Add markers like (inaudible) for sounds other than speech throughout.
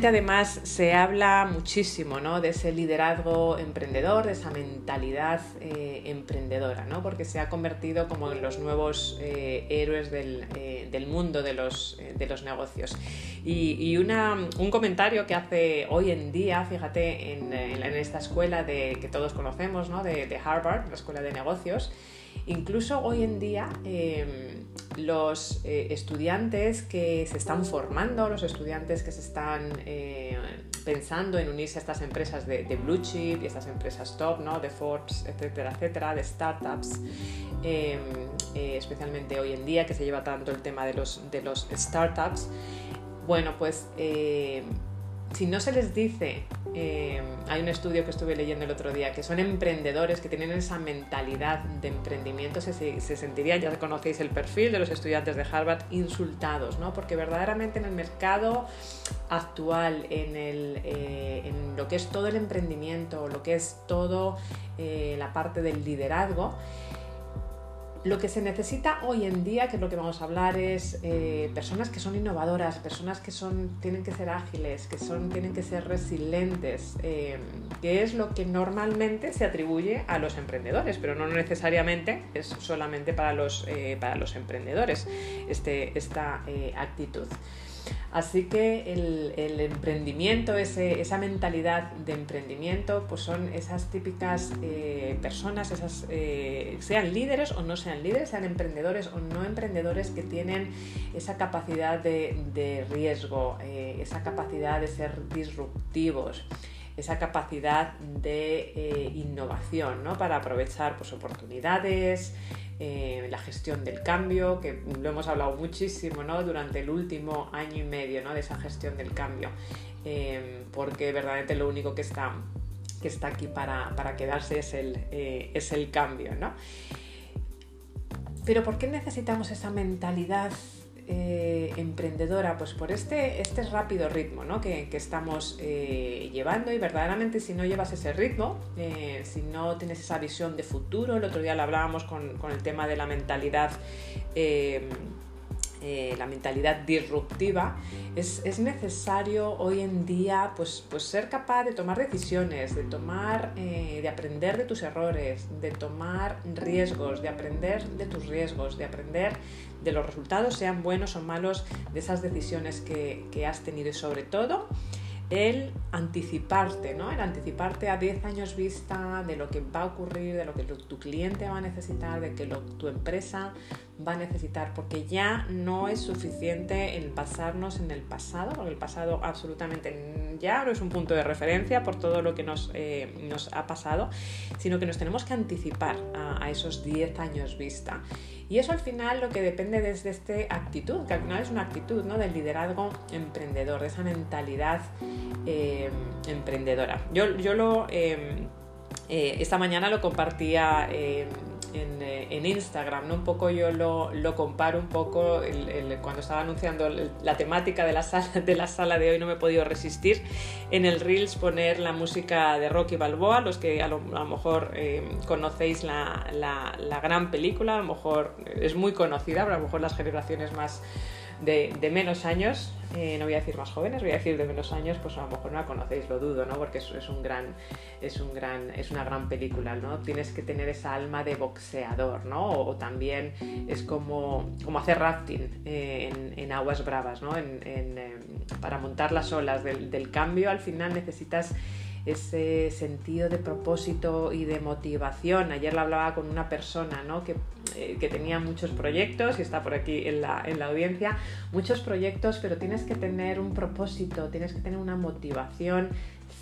además se habla muchísimo ¿no? de ese liderazgo emprendedor, de esa mentalidad eh, emprendedora, ¿no? porque se ha convertido como en los nuevos eh, héroes del, eh, del, mundo de los, de los negocios. Y, una, un comentario que hace hoy en día, fíjate, en, en esta escuela de, que todos conocemos, ¿no? de Harvard, la escuela de negocios, Incluso hoy en día em, los eh, estudiantes que se están formando, los estudiantes que se están eh, pensando en unirse a estas empresas de, blue chip y estas empresas top, ¿no? de Forbes, etcétera, etcétera, de startups, em, eh, especialmente hoy en día que se lleva tanto el tema de los, de los startups, bueno, pues si no se les dice, eh, hay un estudio que estuve leyendo el otro día, que son emprendedores, que tienen esa mentalidad de emprendimiento, se, se sentirían, ya conocéis el perfil de los estudiantes de Harvard, insultados, ¿no? Porque verdaderamente en el mercado actual, en, eh, lo que es todo el emprendimiento, lo que es todo eh, la parte del liderazgo, lo que se necesita hoy en día, que es lo que vamos a hablar, es eh, personas que son innovadoras, personas que son, tienen que ser ágiles, que son, tienen que ser resilientes, eh, que es lo que normalmente se atribuye a los emprendedores, pero no necesariamente es solamente para los, eh, para los emprendedores este, esta actitud. Así que el, emprendimiento, esa mentalidad de emprendimiento, pues son esas típicas eh, personas, esas, eh, sean líderes o no sean líderes, sean emprendedores o no emprendedores que tienen esa capacidad de, riesgo, eh, esa capacidad de ser disruptivos esa capacidad de innovación ¿no? para aprovechar pues, oportunidades, eh, la gestión del cambio, que lo hemos hablado muchísimo ¿no? durante el último año y medio ¿no? de esa gestión del cambio, eh, porque verdaderamente lo único que está, que está aquí para, quedarse es el, eh, es el cambio. ¿no? Pero ¿por qué necesitamos esa mentalidad eh, emprendedora? Pues por este, este rápido ritmo que, estamos eh, llevando y verdaderamente si no llevas ese ritmo, eh, si no tienes esa visión de futuro, el otro día lo hablábamos con, el tema de la mentalidad. La mentalidad disruptiva, es, necesario hoy en día pues, pues ser capaz de tomar decisiones, de tomar, de aprender de tus errores, de tomar riesgos, de aprender de tus riesgos, de aprender de los resultados, sean buenos o malos, de esas decisiones que, has tenido y sobre todo el anticiparte, ¿no? El anticiparte a 10 años vista de lo que va a ocurrir, de lo que tu cliente va a necesitar, de que tu empresa va a necesitar, porque ya no es suficiente el pasarnos en el pasado, porque el pasado absolutamente ya no es un punto de referencia por todo lo que nos, eh, nos ha pasado, sino que nos tenemos que anticipar a, esos 10 años vista. Y eso al final lo que depende desde esta actitud, que al final es una actitud ¿no? del liderazgo emprendedor, de esa mentalidad eh, emprendedora. Yo, yo lo, eh, esta mañana lo compartía eh, en, Instagram, ¿no? Un poco yo lo, lo comparo un poco cuando estaba anunciando la temática de la, sala, (laughs) de la sala de hoy, no me he podido resistir en el Reels poner la música de Rocky Balboa, los que a lo, mejor eh, conocéis la, la, la gran película, a lo mejor es muy conocida, pero a lo mejor las generaciones más de, menos años, eh, no voy a decir más jóvenes, voy a decir de menos años, pues a lo mejor no la conocéis, lo dudo, ¿no? Porque es, un gran, es, un gran, es una gran película, ¿no? Tienes que tener esa alma de boxeador, ¿no? O, también es como, como hacer rafting eh, en, aguas bravas, ¿no? En, em, para montar las olas del cambio, al final necesitas ese sentido de propósito y de motivación. Ayer lo hablaba con una persona ¿no? que, eh, que, tenía muchos proyectos y está por aquí en la, en la audiencia, muchos proyectos, pero tienes que tener un propósito, tienes que tener una motivación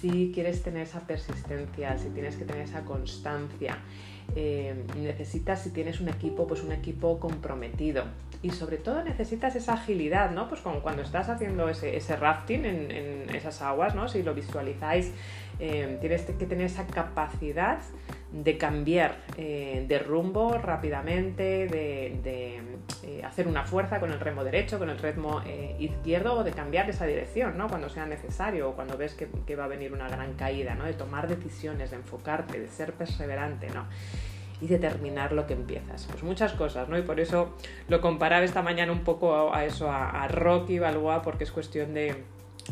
si quieres tener esa persistencia, si tienes que tener esa constancia. Eh, necesitas, si tienes un equipo, pues un equipo comprometido. Y sobre todo necesitas esa agilidad, ¿no? Pues como cuando estás haciendo ese, ese rafting en, en, esas aguas, ¿no? Si lo visualizáis eh, tienes que tener esa capacidad de cambiar eh, de rumbo rápidamente, de, eh, hacer una fuerza con el remo derecho, con el remo izquierdo o de cambiar esa dirección ¿no? cuando sea necesario o cuando ves que, va a venir una gran caída, ¿no? de tomar decisiones, de enfocarte, de ser perseverante. ¿no? y de terminar lo que empiezas. Pues muchas cosas, ¿no? Y por eso lo comparaba esta mañana un poco a, eso, a, a Rocky Balboa, porque es cuestión de,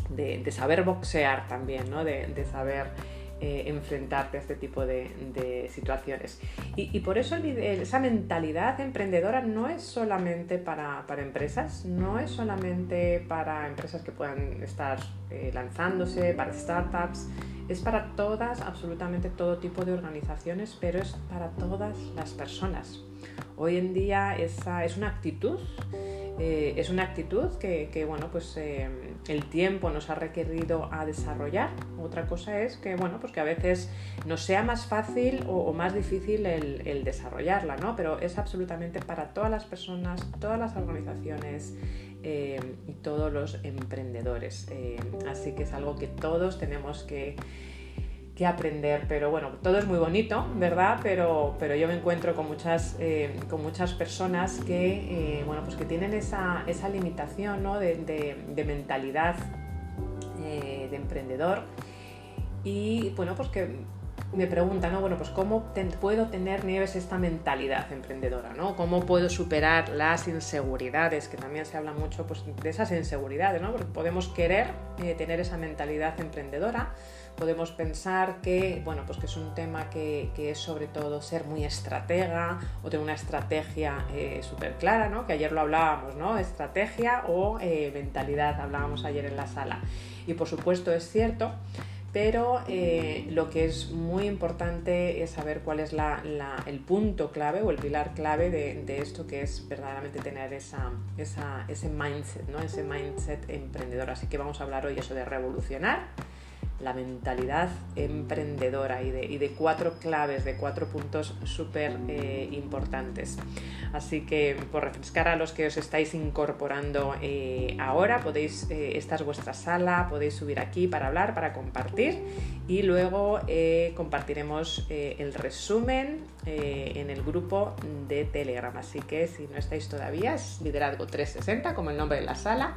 de, saber boxear también, ¿no? de, saber eh, enfrentarte a este tipo de, situaciones. Y, por eso esa mentalidad emprendedora no es solamente para, empresas, no es solamente para empresas que puedan estar eh, lanzándose, para startups, es para todas, absolutamente todo tipo de organizaciones, pero es para todas las personas. Hoy en día esa es una actitud eh, es una actitud que, bueno, pues el tiempo nos ha requerido a desarrollar. Otra cosa es que, bueno, pues que a veces nos sea más fácil o, más difícil el, desarrollarla, ¿no? Pero es absolutamente para todas las personas, todas las organizaciones eh, y todos los emprendedores. así que es algo que todos tenemos que que aprender, pero bueno, todo es muy bonito, ¿verdad? Pero, pero yo me encuentro con muchas, eh, con muchas personas que, eh, bueno, pues que tienen esa, esa limitación ¿no? de, de, mentalidad eh, de emprendedor y, bueno, pues que me preguntan, ¿no? Bueno, pues cómo puedo tener Nieves esta mentalidad emprendedora, ¿no? ¿Cómo puedo superar las inseguridades? Que también se habla mucho pues, de esas inseguridades, ¿no? Porque podemos querer tener esa mentalidad emprendedora, podemos pensar que, bueno, pues que es un tema que, es sobre todo ser muy estratega o tener una estrategia eh, súper clara, ¿no? que ayer lo hablábamos, ¿no? estrategia o eh, mentalidad, hablábamos ayer en la sala. Y por supuesto es cierto, pero eh, lo que es muy importante es saber cuál es el punto clave o el pilar clave de, esto que es verdaderamente tener esa, ese mindset, ¿no? ese mindset emprendedor. Así que vamos a hablar hoy eso de revolucionar la mentalidad emprendedora y de, cuatro claves, de cuatro puntos súper eh, importantes. Así que por refrescar a los que os estáis incorporando eh, ahora, podéis, eh, esta es vuestra sala, podéis subir aquí para hablar, para compartir y luego compartiremos el resumen en el grupo de Telegram. Así que si no estáis todavía, es Liderazgo 360 como el nombre de la sala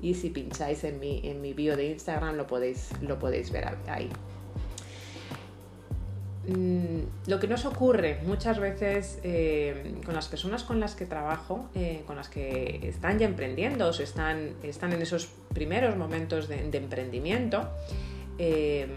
y si pincháis en mi, en mi bio de Instagram lo podéis, lo podéis ver ahí. Mm, lo que nos ocurre muchas veces eh, con las personas con las que trabajo, eh, con las que están ya emprendiendo o están, están en esos primeros momentos de, emprendimiento, eh,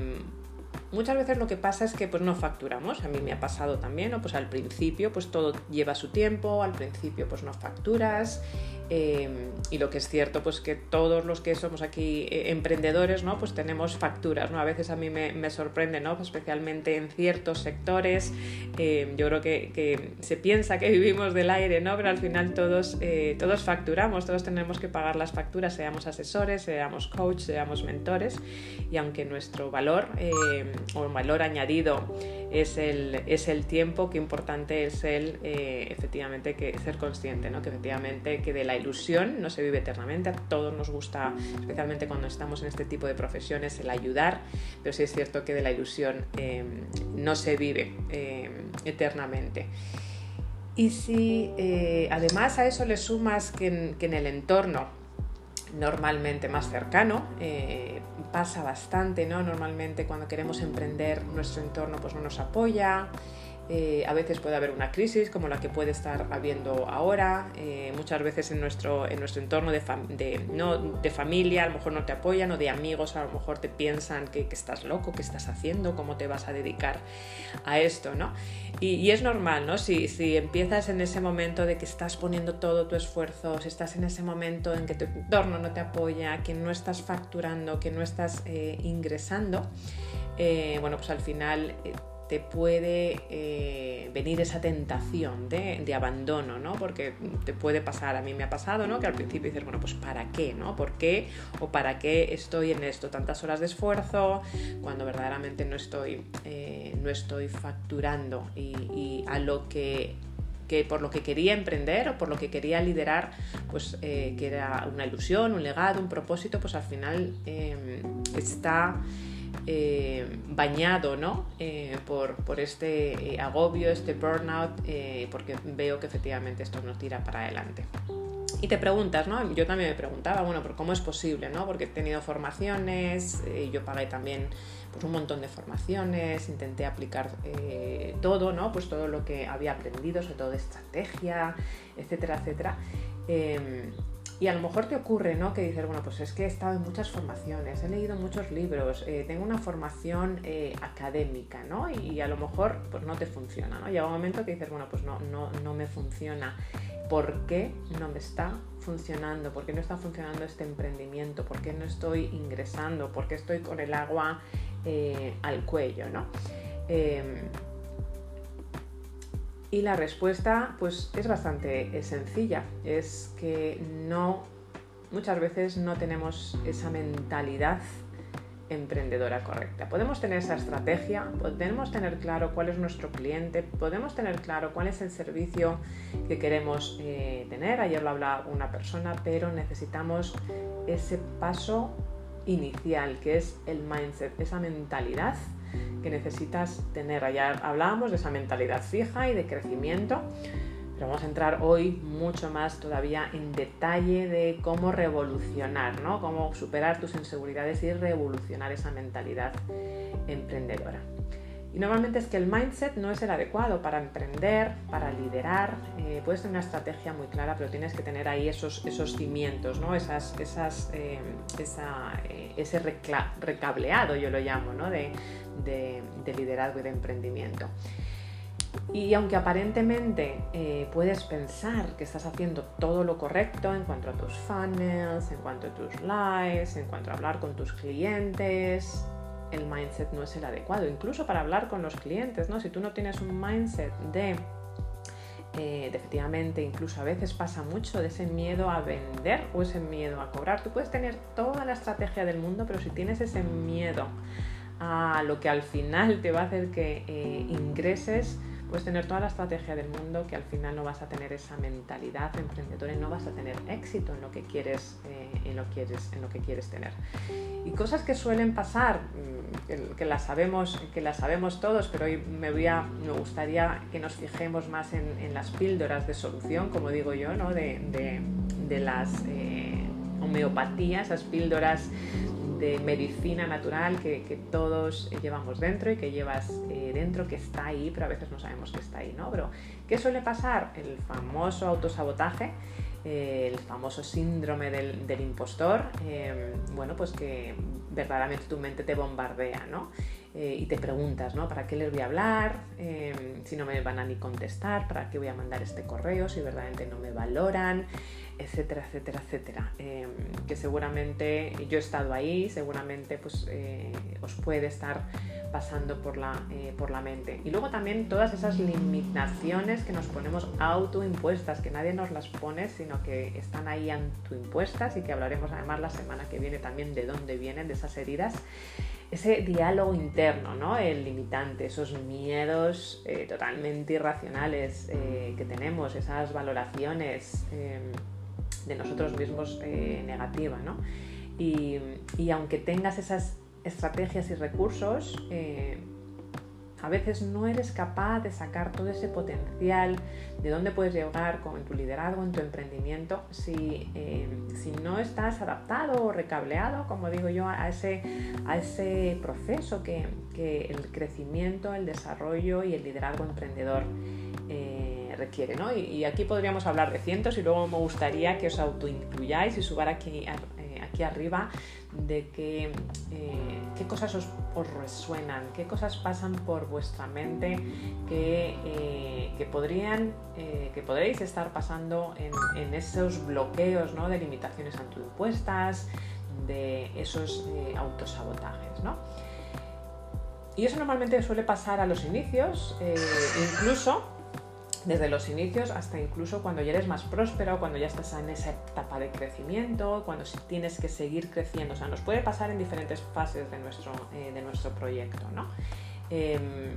muchas veces lo que pasa es que pues no facturamos, a mí me ha pasado también, ¿no? pues al principio pues todo lleva su tiempo, al principio pues no facturas Em, y lo que es cierto, pues que todos los que somos aquí eh, emprendedores, ¿no? Pues tenemos facturas, ¿no? A veces a mí me, sorprende, ¿no? Especialmente en ciertos sectores. Em, yo creo que, se piensa que vivimos del aire, ¿no? Pero al final todos, eh, todos facturamos, todos tenemos que pagar las facturas, seamos asesores, seamos coach, seamos mentores. Y aunque nuestro valor em, o valor añadido es el, es el tiempo, qué importante es el, eh, efectivamente, que ser consciente, ¿no? Que efectivamente que de la ilusión no se vive eternamente, a todos nos gusta, especialmente cuando estamos en este tipo de profesiones, el ayudar, pero sí es cierto que de la ilusión em, no se vive em, eternamente. Y si eh, además a eso le sumas que en, el entorno normalmente más cercano, eh, pasa bastante, ¿no? Normalmente cuando queremos emprender nuestro entorno pues no nos apoya, eh, a veces puede haber una crisis como la que puede estar habiendo ahora. Eh, muchas veces en nuestro, en nuestro entorno de, no, de familia a lo mejor no te apoyan o de amigos a lo mejor te piensan que, estás loco, que estás haciendo, cómo te vas a dedicar a esto. ¿no? Y, es normal, ¿no? Si, si, empiezas en ese momento de que estás poniendo todo tu esfuerzo, si estás en ese momento en que tu entorno no te apoya, que no estás facturando, que no estás eh, ingresando, bueno, pues al final te puede eh, venir esa tentación de, abandono, ¿no? Porque te puede pasar, a mí me ha pasado, ¿no? Que al principio dices, bueno, pues ¿para qué, no? ¿Por qué o para qué estoy en esto? Tantas horas de esfuerzo cuando verdaderamente no estoy, eh, no estoy facturando y, a lo que que por lo que quería emprender o por lo que quería liderar, pues eh, que era una ilusión, un legado, un propósito, pues al final em, está eh, bañado ¿no? Eh, por, por, este eh, agobio, este burnout, porque veo que efectivamente esto nos tira para adelante. Y te preguntas, ¿no? Yo también me preguntaba, bueno, pero ¿cómo es posible, no? Porque he tenido formaciones, yo pagué también pues, un montón de formaciones, intenté aplicar todo, ¿no? Pues todo lo que había aprendido, sobre todo de estrategia, etcétera, etcétera. Em, y a lo mejor te ocurre, ¿no? Que dices, bueno, pues es que he estado en muchas formaciones, he leído muchos libros, eh, tengo una formación eh, académica, ¿no? Y, a lo mejor pues no te funciona, ¿no? Llega un momento que dices, bueno, pues no, no, no me funciona. ¿Por qué no me está funcionando? ¿Por qué no está funcionando este emprendimiento? ¿Por qué no estoy ingresando? ¿Por qué estoy con el agua eh, al cuello, ¿no? Y la respuesta pues es bastante sencilla, es que no muchas veces no tenemos esa mentalidad emprendedora correcta. Podemos tener esa estrategia, podemos tener claro cuál es nuestro cliente, podemos tener claro cuál es el servicio que queremos eh, tener. Ayer lo hablaba una persona, pero necesitamos ese paso inicial, que es el mindset, esa mentalidad que necesitas tener. Ya hablábamos de esa mentalidad fija y de crecimiento, pero vamos a entrar hoy mucho más todavía en detalle de cómo revolucionar, ¿no? Cómo superar tus inseguridades y revolucionar esa mentalidad emprendedora. Y normalmente es que el mindset no es el adecuado para emprender, para liderar. Eh, puedes tener una estrategia muy clara, pero tienes que tener ahí esos, esos cimientos, ¿no? esas, esas, eh, eh, ese recableado, yo lo llamo, ¿no? de, de, liderazgo y de emprendimiento. Y aunque aparentemente puedes pensar que estás haciendo todo lo correcto en cuanto a tus funnels, en cuanto a tus lives, en cuanto a hablar con tus clientes, el mindset no es el adecuado, incluso para hablar con los clientes, ¿no? Si tú no tienes un mindset de, eh, efectivamente, incluso a veces pasa mucho de ese miedo a vender o ese miedo a cobrar. Tú puedes tener toda la estrategia del mundo, pero si tienes ese miedo a lo que al final te va a hacer que eh, ingreses, puedes tener toda la estrategia del mundo que al final no vas a tener esa mentalidad emprendedora y no vas a tener éxito en lo que quieres, eh, en lo quieres, en lo que quieres tener. Y cosas que suelen pasar, mm, que, las sabemos, que las sabemos todos, pero hoy me, voy a, me gustaría que nos fijemos más en, las píldoras de solución, como digo yo, ¿no? de, las eh, homeopatías, esas píldoras de medicina natural que, todos llevamos dentro y que llevas eh, dentro, que está ahí, pero a veces no sabemos que está ahí, ¿no? Pero, ¿qué suele pasar? El famoso autosabotaje, eh, el famoso síndrome del, impostor, eh, bueno, pues que verdaderamente tu mente te bombardea, ¿no? y te preguntas, ¿no? ¿Para qué les voy a hablar? si no me van a ni contestar, ¿para qué voy a mandar este correo? Si verdaderamente no me valoran etcétera, etcétera, etcétera. Em, que seguramente yo he estado ahí, seguramente pues, eh, os puede estar pasando por la, eh, por la mente. Y luego también todas esas limitaciones que nos ponemos autoimpuestas, que nadie nos las pone, sino que están ahí autoimpuestas y que hablaremos además la semana que viene también de dónde vienen, de esas heridas. Ese diálogo interno, ¿no? El limitante, esos miedos eh, totalmente irracionales que tenemos, esas valoraciones em, de nosotros mismos eh, negativa. ¿no? Y, aunque tengas esas estrategias y recursos, eh, a veces no eres capaz de sacar todo ese potencial de dónde puedes llegar con tu liderazgo, en tu emprendimiento, si, eh, si no estás adaptado o recableado, como digo yo, a ese, a ese proceso que, que el crecimiento, el desarrollo y el liderazgo emprendedor requiere. ¿no? Y, aquí podríamos hablar de cientos y luego me gustaría que os autoincluyáis y subar aquí, eh, aquí arriba de que, eh, qué cosas os, resuenan, qué cosas pasan por vuestra mente que, eh, que podrían, que podréis estar pasando en, esos bloqueos ¿no? de limitaciones autoimpuestas, de esos autosabotajes. ¿no? Y eso normalmente suele pasar a los inicios, incluso desde los inicios hasta incluso cuando ya eres más próspero, cuando ya estás en esa etapa de crecimiento, cuando tienes que seguir creciendo. O sea, nos puede pasar en diferentes fases de nuestro, eh, de nuestro proyecto, ¿no? Em,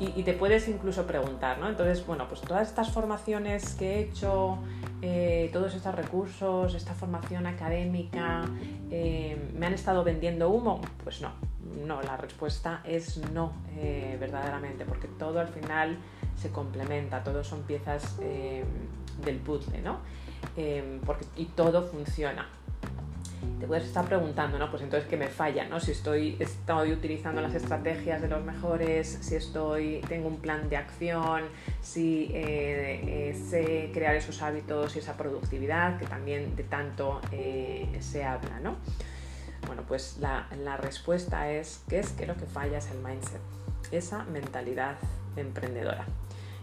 y, te puedes incluso preguntar, ¿no? Entonces, bueno, pues todas estas formaciones que he hecho, eh, todos estos recursos, esta formación académica, em, ¿me han estado vendiendo humo? Pues no, no, la respuesta es no, eh, verdaderamente, porque todo al final se complementa, todos son piezas eh, del puzzle, ¿no? Eh, porque, y todo funciona. te puedes estar preguntando, ¿no? Pues entonces, ¿qué me falla? ¿no? Si estoy, estoy utilizando las estrategias de los mejores, si estoy, tengo un plan de acción, si eh, sé crear esos hábitos y esa productividad que también de tanto se habla, ¿no? Bueno, pues la, respuesta es que es que lo que falla es el mindset, esa mentalidad emprendedora.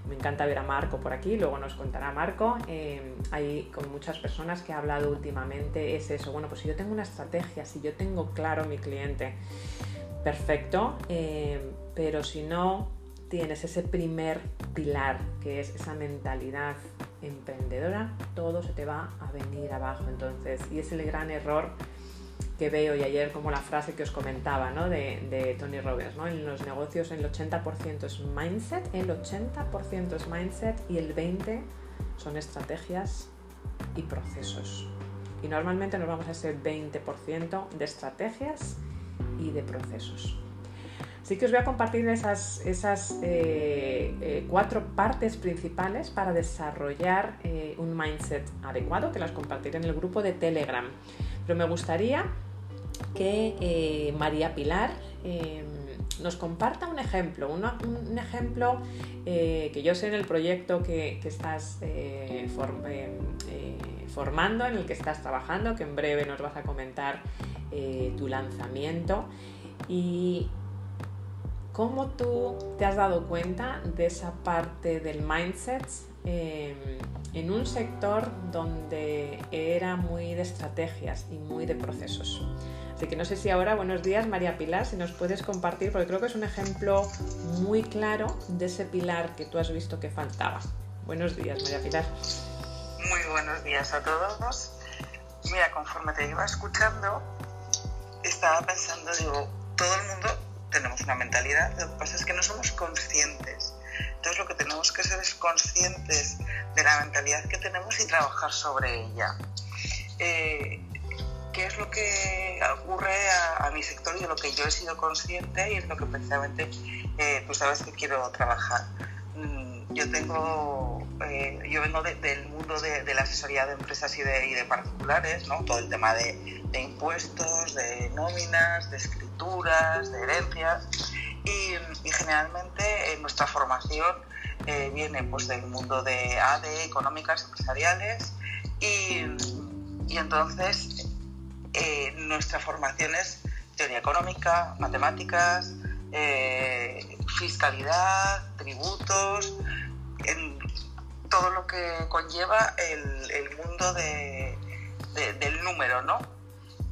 Me encanta ver a Marco por aquí, luego nos contará Marco. Eh, hay con muchas personas que ha hablado últimamente, es eso, bueno, pues si yo tengo una estrategia, si yo tengo claro mi cliente, perfecto, eh, pero si no tienes ese primer pilar, que es esa mentalidad emprendedora, todo se te va a venir abajo. Entonces, y es el gran error que veo y ayer como la frase que os comentaba ¿no? de, Tony Robbins, ¿no? en los negocios el 80% es mindset, el 80% es mindset y el 20% son estrategias y procesos. Y normalmente nos vamos a ese 20% de estrategias y de procesos. Así que os voy a compartir esas, esas eh, eh, cuatro partes principales para desarrollar eh, un mindset adecuado, que las compartiré en el grupo de Telegram. Pero me gustaría que eh, María Pilar em, nos comparta un ejemplo, un ejemplo eh, que yo sé en el proyecto que, estás eh, formando, en el que estás trabajando, que en breve nos vas a comentar tu lanzamiento. Y cómo tú te has dado cuenta de esa parte del mindset em, en un sector donde era muy de estrategias y muy de procesos. Así que no sé si ahora, buenos días María Pilar, si nos puedes compartir, porque creo que es un ejemplo muy claro de ese pilar que tú has visto que faltaba. Buenos días María Pilar. Muy buenos días a todos. Mira, conforme te iba escuchando, estaba pensando, digo, todo el mundo tenemos una mentalidad, lo que pasa es que no somos conscientes. Entonces lo que tenemos que ser es conscientes de la mentalidad que tenemos y trabajar sobre ella. Eh, qué es lo que ocurre a, mi sector y de lo que yo he sido consciente y es lo que precisamente eh, tú sabes que quiero trabajar. Mm, yo tengo, eh, yo vengo del mundo de, la asesoría de empresas y de, particulares, ¿no? todo el tema de, impuestos, de nóminas, de escrituras, de herencias y, generalmente en nuestra formación eh, viene pues del mundo de ADE, económicas, empresariales y, y entonces eh, nuestra formación es teoría económica, matemáticas, eh, fiscalidad, tributos, todo lo que conlleva el, mundo del número, ¿no?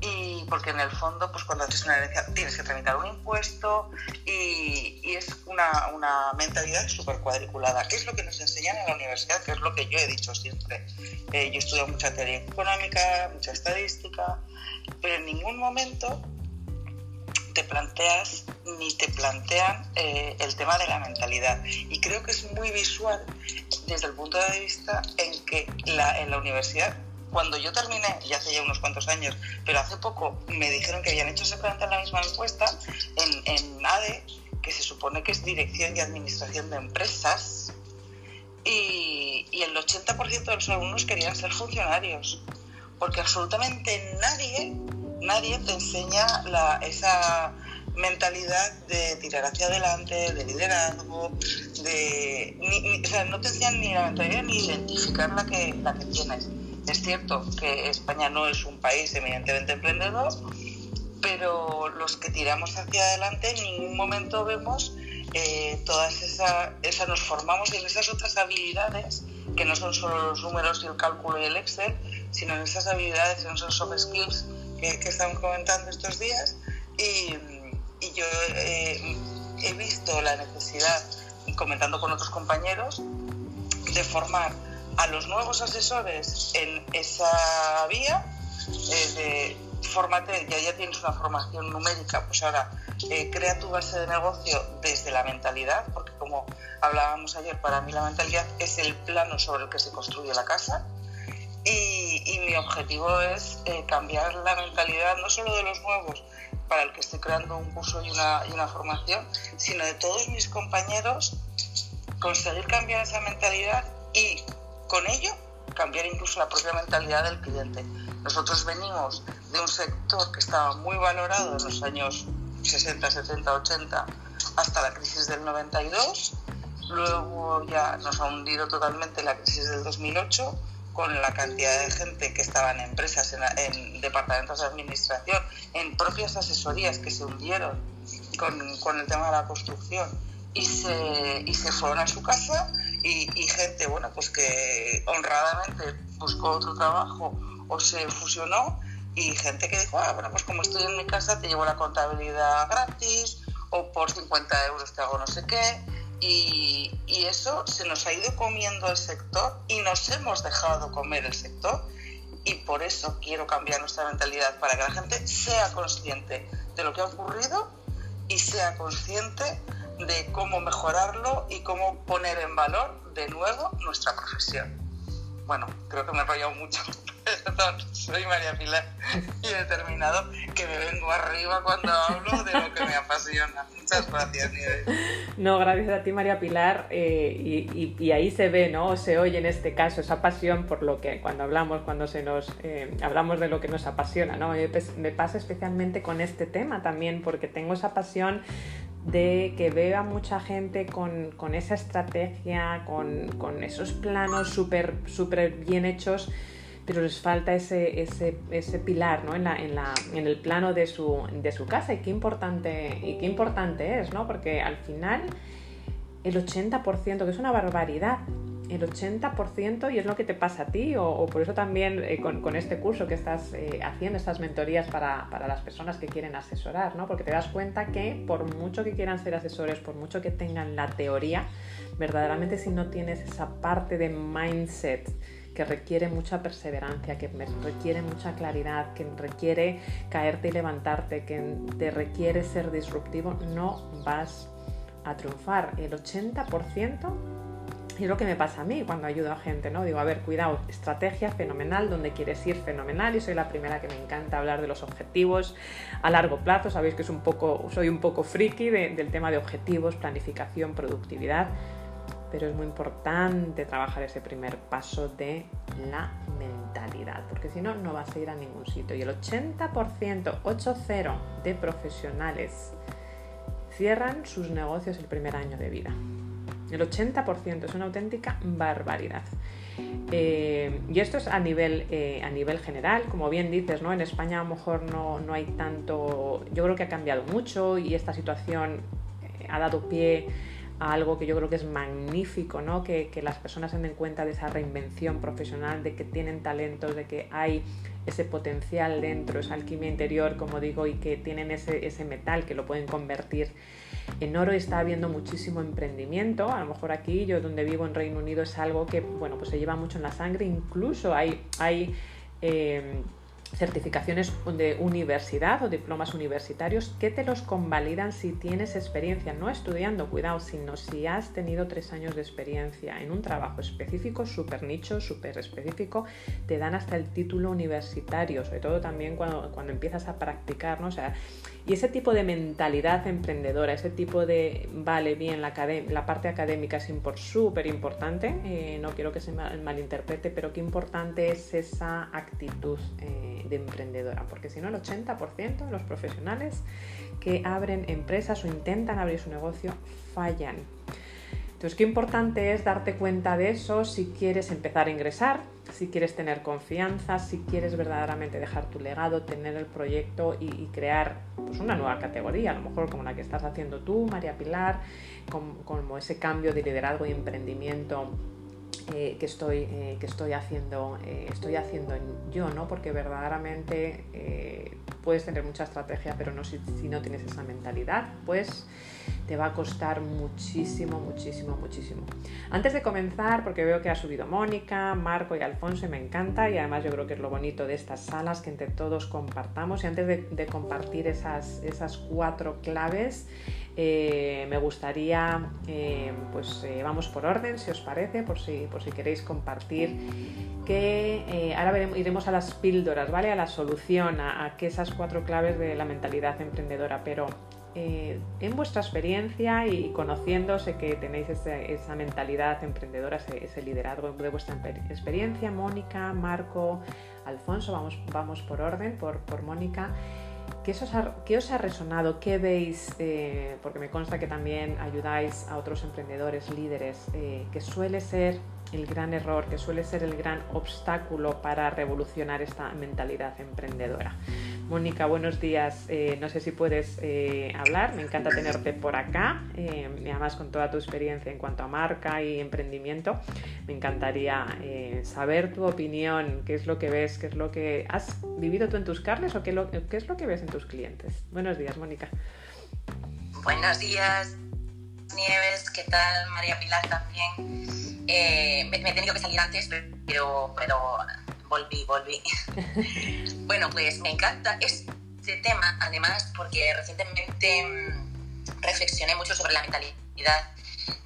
Y porque en el fondo, pues cuando haces una herencia tienes que tramitar un impuesto y, es una, una mentalidad súper cuadriculada, que es lo que nos enseñan en la universidad, que es lo que yo he dicho siempre. Eh, yo he estudiado mucha teoría económica, mucha estadística, pero en ningún momento te planteas ni te plantean eh, el tema de la mentalidad. Y creo que es muy visual desde el punto de vista en que la, en la universidad cuando yo terminé, ya hace ya unos cuantos años, pero hace poco me dijeron que habían hecho exactamente la misma encuesta en, en ADE, que se supone que es Dirección y Administración de Empresas, y, y el 80% de los alumnos querían ser funcionarios, porque absolutamente nadie, nadie te enseña la, esa mentalidad de tirar hacia adelante, de liderazgo, de, o sea, no te enseñan ni la mentalidad ni identificar la que, la que tienes. Es cierto que España no es un país eminentemente emprendedor, pero los que tiramos hacia adelante en ningún momento vemos eh, todas esas, nos formamos en esas otras habilidades que no son solo los números y el cálculo y el Excel, sino en esas habilidades, en esos soft skills que, estamos comentando estos días. Y, yo eh, he visto la necesidad, comentando con otros compañeros, de formar a los nuevos asesores en esa vía eh, de formate, ya, ya tienes una formación numérica, pues ahora eh, crea tu base de negocio desde la mentalidad, porque como hablábamos ayer, para mí la mentalidad es el plano sobre el que se construye la casa. Y, mi objetivo es eh, cambiar la mentalidad no solo de los nuevos, para el que estoy creando un curso y una, y una formación, sino de todos mis compañeros, conseguir cambiar esa mentalidad y con ello cambiar incluso la propia mentalidad del cliente. Nosotros venimos de un sector que estaba muy valorado en los años 60, 70, 80 hasta la crisis del 92. Luego ya nos ha hundido totalmente la crisis del 2008 con la cantidad de gente que estaba en empresas, en, departamentos de administración, en propias asesorías que se hundieron con, con el tema de la construcción y se, y se fueron a su casa y, y, gente bueno pues que honradamente buscó otro trabajo o se fusionó y gente que dijo, ah, bueno, pues como estoy en mi casa te llevo la contabilidad gratis o por 50 euros te hago no sé qué y, eso se nos ha ido comiendo el sector y nos hemos dejado comer el sector y por eso quiero cambiar nuestra mentalidad para que la gente sea consciente de lo que ha ocurrido y sea consciente de cómo mejorarlo y cómo poner en valor de nuevo nuestra profesión. Bueno, creo que me he enrollado mucho. Soy María Pilar y he determinado que me vengo arriba cuando hablo de lo que me apasiona. Muchas gracias, Nieves. No, gracias a ti, María Pilar. Eh, y, ahí se ve, ¿no? Se oye en este caso esa pasión por lo que cuando hablamos, cuando se nos eh, hablamos de lo que nos apasiona, ¿no? Me pasa especialmente con este tema también, porque tengo esa pasión de que vea mucha gente con, con esa estrategia, con, con esos planos súper super bien hechos pero les falta ese, ese, ese pilar ¿no? en, la, en, la, en, el plano de su, de su, casa y qué importante, y qué importante es, ¿no? porque al final el 80%, que es una barbaridad, el 80% y es lo que te pasa a ti, o, por eso también eh, con, con, este curso que estás eh, haciendo, estas mentorías para, para, las personas que quieren asesorar, ¿no? porque te das cuenta que por mucho que quieran ser asesores, por mucho que tengan la teoría, verdaderamente si no tienes esa parte de mindset, que requiere mucha perseverancia, que requiere mucha claridad, que requiere caerte y levantarte, que te requiere ser disruptivo, no vas a triunfar. El 80% es lo que me pasa a mí cuando ayudo a gente, ¿no? Digo, a ver, cuidado, estrategia fenomenal, donde quieres ir fenomenal y soy la primera que me encanta hablar de los objetivos a largo plazo, sabéis que es un poco, soy un poco friki del tema de objetivos, planificación, productividad, pero es muy importante trabajar ese primer paso de la mentalidad, porque si no, no vas a ir a ningún sitio. Y el 80%, 8-0 de profesionales cierran sus negocios el primer año de vida. El 80% es una auténtica barbaridad. Eh, y esto es a nivel, eh, a nivel general, como bien dices, ¿no? En España a lo mejor no, no hay tanto, yo creo que ha cambiado mucho y esta situación eh, ha dado pie algo que yo creo que es magnífico, ¿no? que, las personas se den cuenta de esa reinvención profesional, de que tienen talentos, de que hay ese potencial dentro, esa alquimia interior, como digo, y que tienen ese, ese metal que lo pueden convertir en oro. Está habiendo muchísimo emprendimiento, a lo mejor aquí, yo donde vivo en Reino Unido, es algo que bueno, pues se lleva mucho en la sangre, incluso hay... hay eh, certificaciones de universidad o diplomas universitarios que te los convalidan si tienes experiencia, no estudiando, cuidado, sino si has tenido tres años de experiencia en un trabajo específico, súper nicho, súper específico, te dan hasta el título universitario, sobre todo también cuando, cuando empiezas a practicar, ¿no? O sea, y ese tipo de mentalidad emprendedora, ese tipo de, vale, bien, la, parte académica es súper importante, eh, no quiero que se malinterprete, pero qué importante es esa actitud eh, de emprendedora, porque si no el 80% de los profesionales que abren empresas o intentan abrir su negocio fallan. Entonces, qué importante es darte cuenta de eso si quieres empezar a ingresar, si quieres tener confianza, si quieres verdaderamente dejar tu legado, tener el proyecto y, crear pues, una nueva categoría, a lo mejor como la que estás haciendo tú, María Pilar, como, ese cambio de liderazgo y emprendimiento eh, que, estoy, eh, que estoy haciendo, eh, estoy haciendo yo, ¿no? Porque verdaderamente puedes tener mucha estrategia, pero no si, si no tienes esa mentalidad, pues te va a costar muchísimo, muchísimo, muchísimo. Antes de comenzar, porque veo que ha subido Mónica, Marco y Alfonso y me encanta y además yo creo que es lo bonito de estas salas que entre todos compartamos y antes de, compartir esas, esas cuatro claves, eh, me gustaría, eh, pues eh, vamos por orden, si os parece, por si, por si queréis compartir, que ahora iremos a las píldoras, ¿vale? A la solución, a, a que esas cuatro claves de la mentalidad emprendedora, pero eh, en vuestra experiencia y conociéndose que tenéis esa, mentalidad emprendedora, ese, liderazgo de vuestra experiencia, Mónica, Marco, Alfonso, vamos, vamos por orden, por, por Mónica. ¿Qué os, ha, ¿Qué os, ha, resonado? ¿Qué veis? Eh, porque me consta que también ayudáis a otros emprendedores, líderes, eh, que suele ser el gran error, que suele ser el gran obstáculo para revolucionar esta mentalidad emprendedora. Mónica, buenos días. Eh, no sé si puedes eh, hablar, me encanta tenerte por acá, eh, además con toda tu experiencia en cuanto a marca y emprendimiento. Me encantaría saber tu opinión, qué es lo que ves, qué es lo que has vivido tú en tus carnes o qué, qué es lo que ves en tus clientes. Buenos días, Mónica. Buenos días, Nieves, ¿qué tal? María Pilar también. Eh, me, he tenido que salir antes, pero, pero volví, volví. (laughs) bueno, pues me encanta este tema, además, porque recientemente mm, reflexioné mucho sobre la mentalidad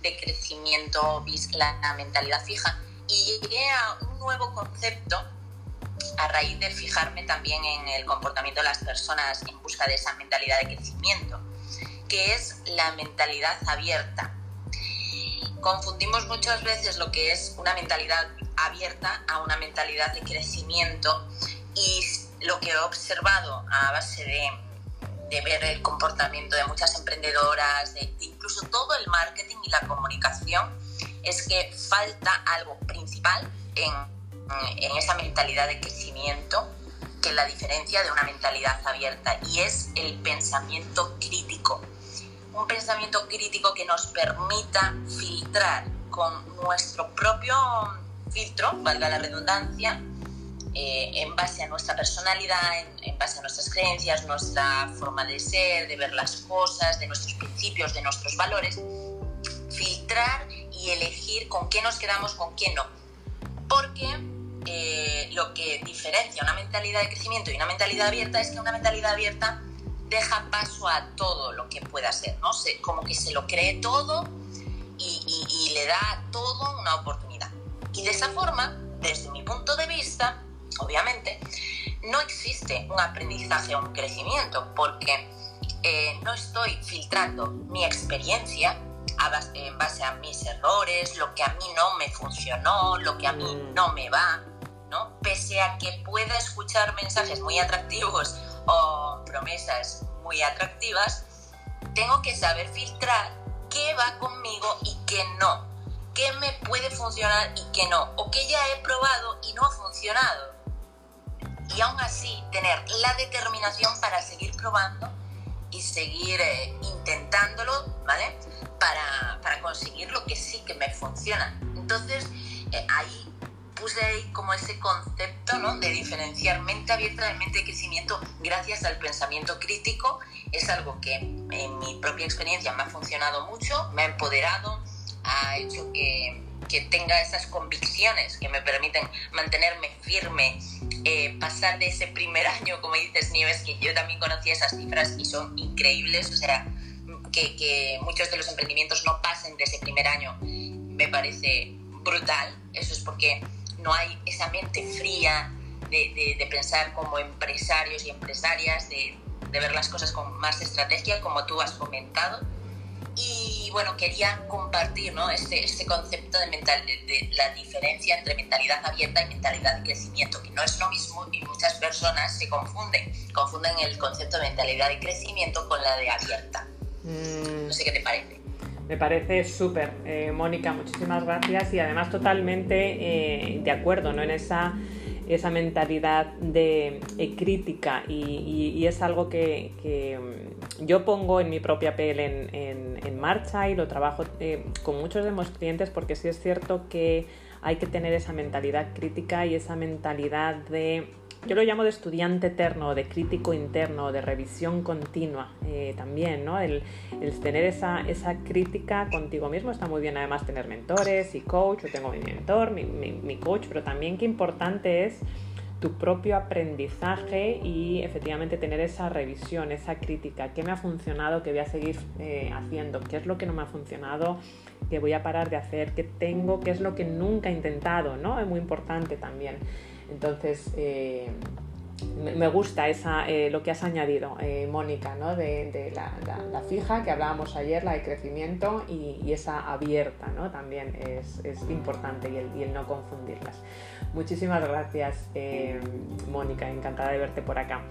de crecimiento, la mentalidad fija, y llegué a un nuevo concepto a raíz de fijarme también en el comportamiento de las personas en busca de esa mentalidad de crecimiento, que es la mentalidad abierta. Confundimos muchas veces lo que es una mentalidad abierta a una mentalidad de crecimiento y lo que he observado a base de, ver el comportamiento de muchas emprendedoras, de, incluso todo el marketing y la comunicación, es que falta algo principal en, en esa mentalidad de crecimiento que la diferencia de una mentalidad abierta y es el pensamiento crítico un pensamiento crítico que nos permita filtrar con nuestro propio filtro, valga la redundancia, eh, en base a nuestra personalidad, en, base a nuestras creencias, nuestra forma de ser, de ver las cosas, de nuestros principios, de nuestros valores, filtrar y elegir con qué nos quedamos, con qué no. Porque eh, lo que diferencia una mentalidad de crecimiento y una mentalidad abierta es que una mentalidad abierta deja paso a todo lo que pueda ser, ¿no? Se, como que se lo cree todo y, le da a todo una oportunidad. Y de esa forma, desde mi punto de vista, obviamente, no existe un aprendizaje o un crecimiento porque eh, no estoy filtrando mi experiencia en base a mis errores, lo que a mí no me funcionó, lo que a mí mm. no me va, ¿no? Pese a que pueda escuchar mensajes muy atractivos o promesas muy atractivas, tengo que saber filtrar qué va conmigo y qué no, qué me puede funcionar y qué no, o qué ya he probado y no ha funcionado. Y aún así tener la determinación para seguir probando y seguir eh, intentándolo, ¿vale? Para, para, conseguir lo que sí que me funciona. Entonces, eh, ahí puse ahí como ese concepto ¿no? de diferenciar mente abierta de mente de crecimiento gracias al pensamiento crítico. Es algo que en mi propia experiencia me ha funcionado mucho, me ha empoderado, ha hecho que, que tenga esas convicciones que me permiten mantenerme firme, eh, pasar de ese primer (laughs) año, como dices Nieves, que yo también conocí esas cifras y son increíbles, o sea, que, que muchos de los emprendimientos no pasen de ese primer año, me parece brutal. Eso es porque no hay esa mente fría de, pensar como empresarios y empresarias, de, ver las cosas con más estrategia, como tú has comentado. Y bueno, quería compartir ¿no? este, este concepto de, mental, de, la diferencia entre mentalidad abierta y mentalidad de crecimiento, que no es lo mismo y muchas personas se confunden, confunden el concepto de mentalidad de crecimiento con la de abierta. Mm. No sé qué te parece. Me parece súper, eh, Mónica, muchísimas gracias y además totalmente eh, de acuerdo ¿no? en esa, esa mentalidad de eh, crítica y, es algo que, mm, yo pongo en mi propia piel en, en marcha y lo trabajo con muchos de mis clientes porque sí es cierto que hay que tener esa mentalidad crítica y esa mentalidad de yo lo llamo de estudiante eterno, de crítico interno, de revisión continua eh, también, ¿no? El, tener esa, esa, crítica contigo mismo está muy bien, además tener mentores y coach, yo tengo mi mentor, mi, mi, coach, pero también qué importante es tu propio aprendizaje y efectivamente tener esa revisión, esa crítica, qué me ha funcionado, qué voy a seguir eh, haciendo, qué es lo que no me ha funcionado, qué voy a parar de hacer, qué tengo, qué es lo que nunca he intentado, ¿no? Es muy importante también. Entonces, eh, me gusta esa, eh, lo que has añadido, eh, Mónica, ¿no? de, la, fija que hablábamos ayer, la de crecimiento y, esa abierta ¿no? también es, importante y el, no confundirlas. Muchísimas gracias, Mónica, encantada de verte por acá.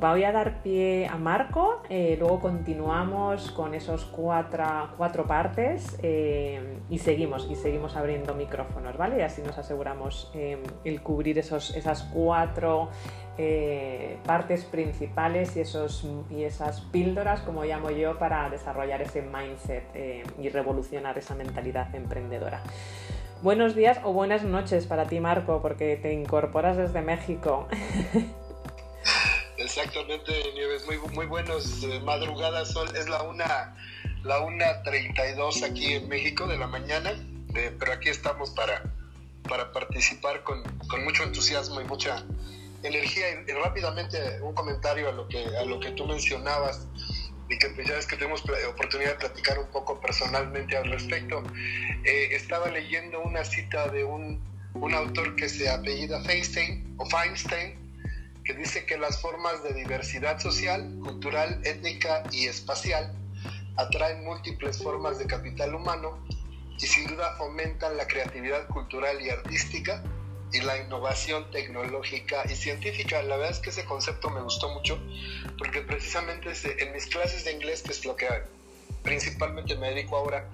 Voy a dar pie a Marco, luego continuamos con esos cuatro, cuatro partes y seguimos, y seguimos abriendo micrófonos, ¿vale? Y así nos aseguramos el cubrir esos, esas cuatro eh, partes principales y, esos, y esas píldoras, como llamo yo, para desarrollar ese mindset eh, y revolucionar esa mentalidad emprendedora. Buenos días o buenas noches para ti, Marco, porque te incorporas desde México. (laughs) Exactamente, Nieves, muy, muy buenas eh, madrugadas. Es la una, la 1.32 aquí en México de la mañana, pero aquí estamos para, para participar con, con mucho entusiasmo y mucha energía y, rápidamente un comentario a lo que a lo que tú mencionabas y que pues ya es que tuvimos oportunidad de platicar un poco personalmente al respecto. Eh, estaba leyendo una cita de un, un autor que se apellida Feinstein o Feinstein, que dice que las formas de diversidad social, cultural, étnica y espacial atraen múltiples formas de capital humano y sin duda fomentan la creatividad cultural y artística y la innovación tecnológica y científica. La verdad es que ese concepto me gustó mucho porque precisamente en mis clases de inglés, que es lo que principalmente me dedico ahora,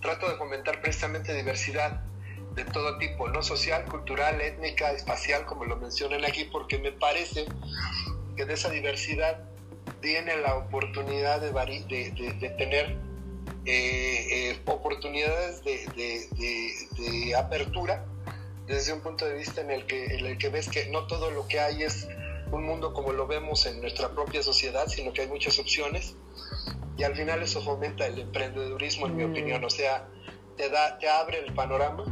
trato de fomentar precisamente diversidad de todo tipo, no social, cultural, étnica, espacial, como lo mencionan aquí, porque me parece que de esa diversidad tiene la oportunidad de, de, de, tener eh, eh, oportunidades de, apertura desde un punto de vista en el que, en el que ves que no todo lo que hay es un mundo como lo vemos en nuestra propia sociedad, sino que hay muchas opciones y al final eso fomenta el emprendedurismo, en mi mm. opinión, o sea, te, da, te abre el panorama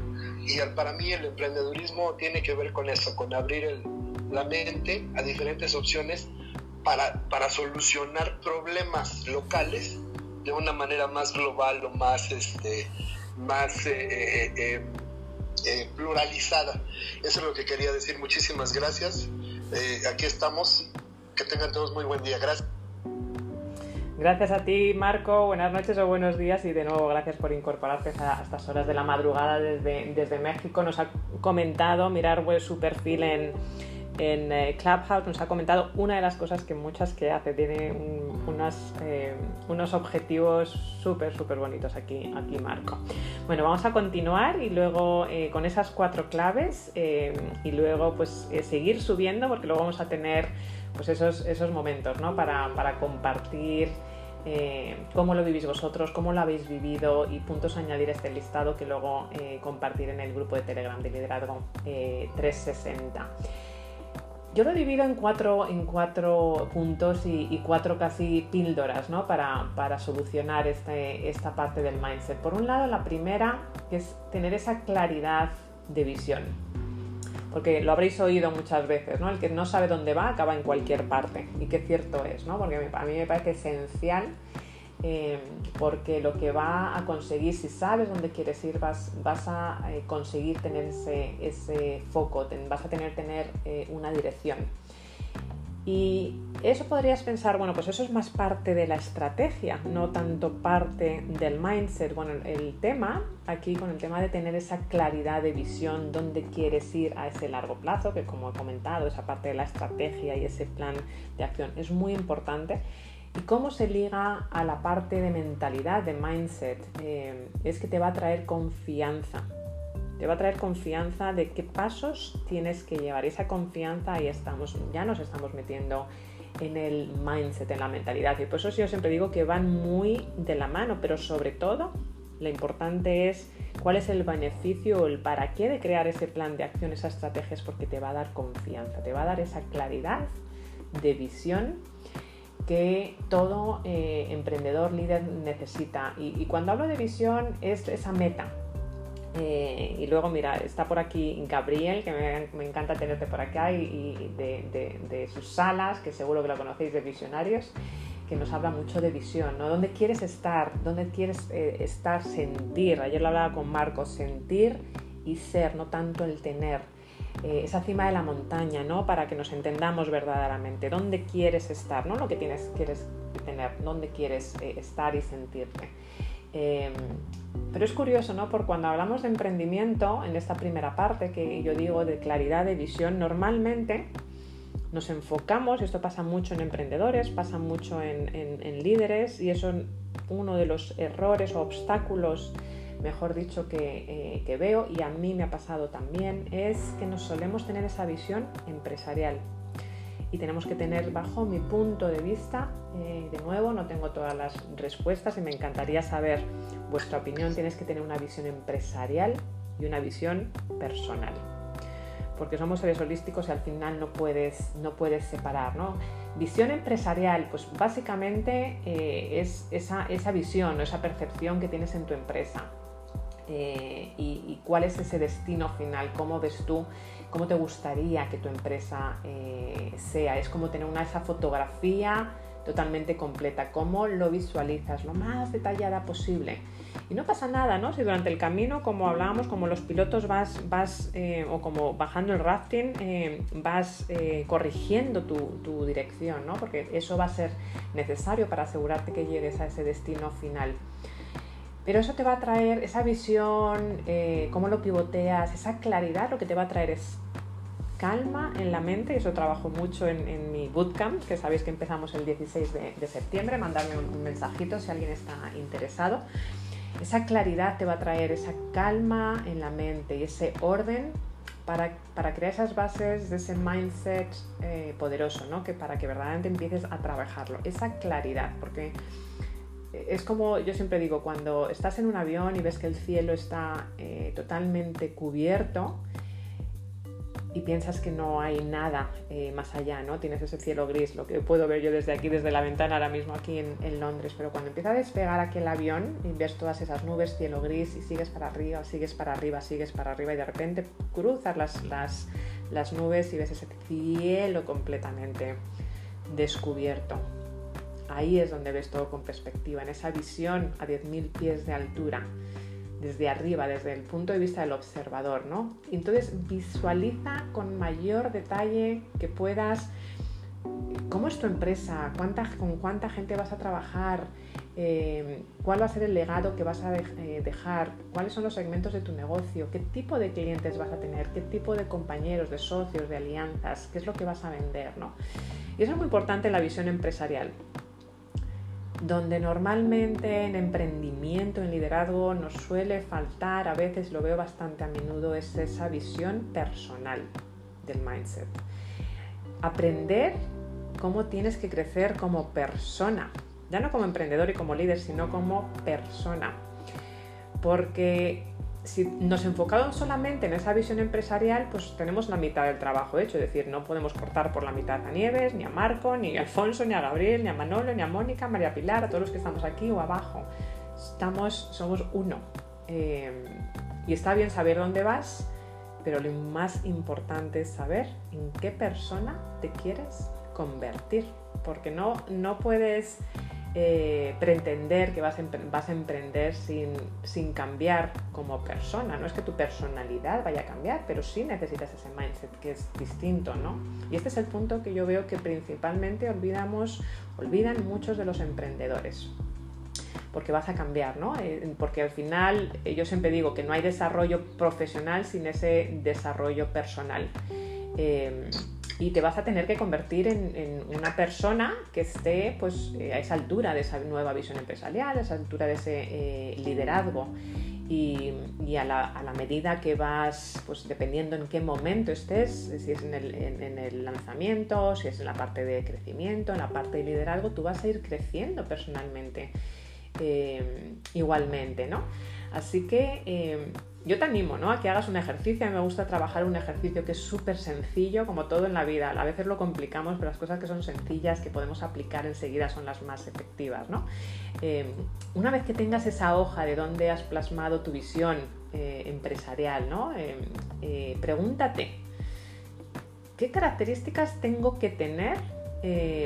y para mí el emprendedurismo tiene que ver con eso, con abrir la mente a diferentes opciones para, para solucionar problemas locales de una manera más global o más, este, más eh, eh, eh, pluralizada. Eso es lo que quería decir. Muchísimas gracias. Aquí estamos. Que tengan todos muy buen día. Gracias. Gracias a ti, Marco. Buenas noches o buenos días y de nuevo gracias por incorporarte a estas horas de la madrugada desde, México. Nos ha comentado mirar su perfil en, en eh, Clubhouse nos ha comentado una de las cosas que muchas que hace. Tiene eh, unos objetivos súper, súper bonitos aquí, aquí Marco. Bueno, vamos a continuar y luego eh, con esas cuatro claves y luego pues seguir subiendo porque luego vamos a tener pues esos, esos momentos ¿no? para, para compartir. cómo lo vivís vosotros, cómo lo habéis vivido y puntos a añadir a este listado que luego compartir en el grupo de Telegram de Liderazgo 360. Yo lo divido en cuatro, en cuatro puntos y, cuatro casi píldoras ¿no? para, para solucionar este, esta parte del mindset. Por un lado, la primera es tener esa claridad de visión. Porque lo habréis oído muchas veces, ¿no? El que no sabe dónde va acaba en cualquier parte. Y qué cierto es, ¿no? Porque a mí me parece esencial Em, porque lo que va a conseguir, si sabes dónde quieres ir, vas, vas a eh, conseguir tener ese, ese foco, vas a tener, tener eh, una dirección. Y eso podrías pensar, bueno, pues eso es más parte de la estrategia, no tanto parte del mindset. Bueno, el tema aquí con el tema de tener esa claridad de visión, dónde quieres ir a ese largo plazo, que como he comentado, esa parte de la estrategia y ese plan de acción es muy importante ¿Y cómo se liga a la parte de mentalidad, de mindset? Eh, es que te va a traer confianza. Te va a traer confianza de qué pasos tienes que llevar. Y esa confianza ahí estamos, ya nos estamos metiendo en el mindset, en la mentalidad. Y por eso yo siempre digo que van muy de la mano, pero sobre todo lo importante es cuál es el beneficio o el para qué de crear ese plan de acción, esas estrategias, porque te va a dar confianza, te va a dar esa claridad de visión que todo eh, emprendedor líder necesita. Y, cuando hablo de visión es esa meta. Eh, y luego, mira, está por aquí Gabriel, que me, encanta tenerte por acá, y, de, sus salas, que seguro que lo conocéis de visionarios, que nos habla mucho de visión, ¿no? ¿Dónde quieres estar? ¿Dónde quieres eh, estar? Sentir. Ayer lo hablaba con Marcos, sentir y ser, no tanto el tener. eh, esa cima de la montaña, ¿no? Para que nos entendamos verdaderamente, dónde quieres estar, no lo que tienes, quieres tener, dónde quieres estar y sentirte. Em, pero es curioso, ¿no? Por cuando hablamos de emprendimiento, en esta primera parte que yo digo de claridad de visión, normalmente nos enfocamos, y esto pasa mucho en emprendedores, pasa mucho en, líderes, y eso es uno de los errores o obstáculos mejor dicho, eh, que, veo y a mí me ha pasado también, es que nos solemos tener esa visión empresarial. Y tenemos que tener, bajo mi punto de vista, eh, de nuevo, no tengo todas las respuestas y me encantaría saber vuestra opinión, tienes que tener una visión empresarial y una visión personal. Porque somos seres holísticos y al final no puedes, no puedes separar, ¿no? Visión empresarial, pues básicamente eh, es esa, esa visión esa percepción que tienes en tu empresa. Eh, y, cuál es ese destino final, cómo ves tú, cómo te gustaría que tu empresa eh, sea. Es como tener una esa fotografía totalmente completa, cómo lo visualizas, lo más detallada posible. Y no pasa nada, ¿no? Si durante el camino, como hablábamos, como los pilotos vas, vas eh, o como bajando el rafting, vas corrigiendo tu, tu, dirección, ¿no? Porque eso va a ser necesario para asegurarte que llegues a ese destino final. Pero eso te va a traer esa visión, eh, cómo lo pivoteas, esa claridad, lo que te va a traer es calma en la mente, eso trabajo mucho en, mi bootcamp, que sabéis que empezamos el 16 de, septiembre, mandarme un, mensajito si alguien está interesado. Esa claridad te va a traer esa calma en la mente y ese orden para, crear esas bases de ese mindset eh, poderoso, ¿no? que para que verdaderamente empieces a trabajarlo. Esa claridad, porque es como yo siempre digo, cuando estás en un avión y ves que el cielo está eh, totalmente cubierto y piensas que no hay nada eh, más allá, ¿no? Tienes ese cielo gris, lo que puedo ver yo desde aquí, desde la ventana ahora mismo aquí en, Londres, pero cuando empieza a despegar aquel avión y ves todas esas nubes, cielo gris y sigues para arriba, sigues para arriba, sigues para arriba y de repente cruzas las, las, las nubes y ves ese cielo completamente descubierto Ahí es donde ves todo con perspectiva, en esa visión a 10.000 pies de altura, desde arriba, desde el punto de vista del observador, ¿no? Entonces visualiza con mayor detalle que puedas cómo es tu empresa, con cuánta gente vas a trabajar, eh, cuál va a ser el legado que vas a eh, dejar, cuáles son los segmentos de tu negocio, qué tipo de clientes vas a tener, qué tipo de compañeros, de socios, de alianzas, qué es lo que vas a vender, ¿no? Y eso es muy importante en la visión empresarial donde normalmente en emprendimiento, en liderazgo, nos suele faltar, a veces lo veo bastante a menudo, es esa visión personal del mindset. Aprender cómo tienes que crecer como persona, ya no como emprendedor y como líder, sino como persona. Porque si nos enfocamos solamente en esa visión empresarial, pues tenemos la mitad del trabajo hecho. Es decir, no podemos cortar por la mitad a Nieves, ni a Marco, ni a Alfonso, ni a Gabriel, ni a Manolo, ni a Mónica, María Pilar, a todos los que estamos aquí o abajo. Estamos, somos uno. Eh, y está bien saber dónde vas, pero lo más importante es saber en qué persona te quieres convertir. Porque no, no puedes eh, pretender que vas a, emprender sin, cambiar como persona. No es que tu personalidad vaya a cambiar, pero sí necesitas ese mindset que es distinto, ¿no? Y este es el punto que yo veo que principalmente olvidamos, olvidan muchos de los emprendedores porque vas a cambiar, ¿no? Eh, porque al final eh, yo siempre digo que no hay desarrollo profesional sin ese desarrollo personal y te vas a tener que convertir en, una persona que esté pues, eh, a esa altura de esa nueva visión empresarial, a esa altura de ese eh, liderazgo. Y, a, la, medida que vas, pues dependiendo en qué momento estés, si es en el, lanzamiento, si es en la parte de crecimiento, en la parte de liderazgo, tú vas a ir creciendo personalmente eh, igualmente, ¿no? Así que yo te animo ¿no? a que hagas un ejercicio. A mí me gusta trabajar un ejercicio que es súper sencillo, como todo en la vida. A veces lo complicamos, pero las cosas que son sencillas, que podemos aplicar enseguida, son las más efectivas. ¿no? Eh, una vez que tengas esa hoja de dónde has plasmado tu visión eh, empresarial, ¿no? Eh, pregúntate, ¿qué características tengo que tener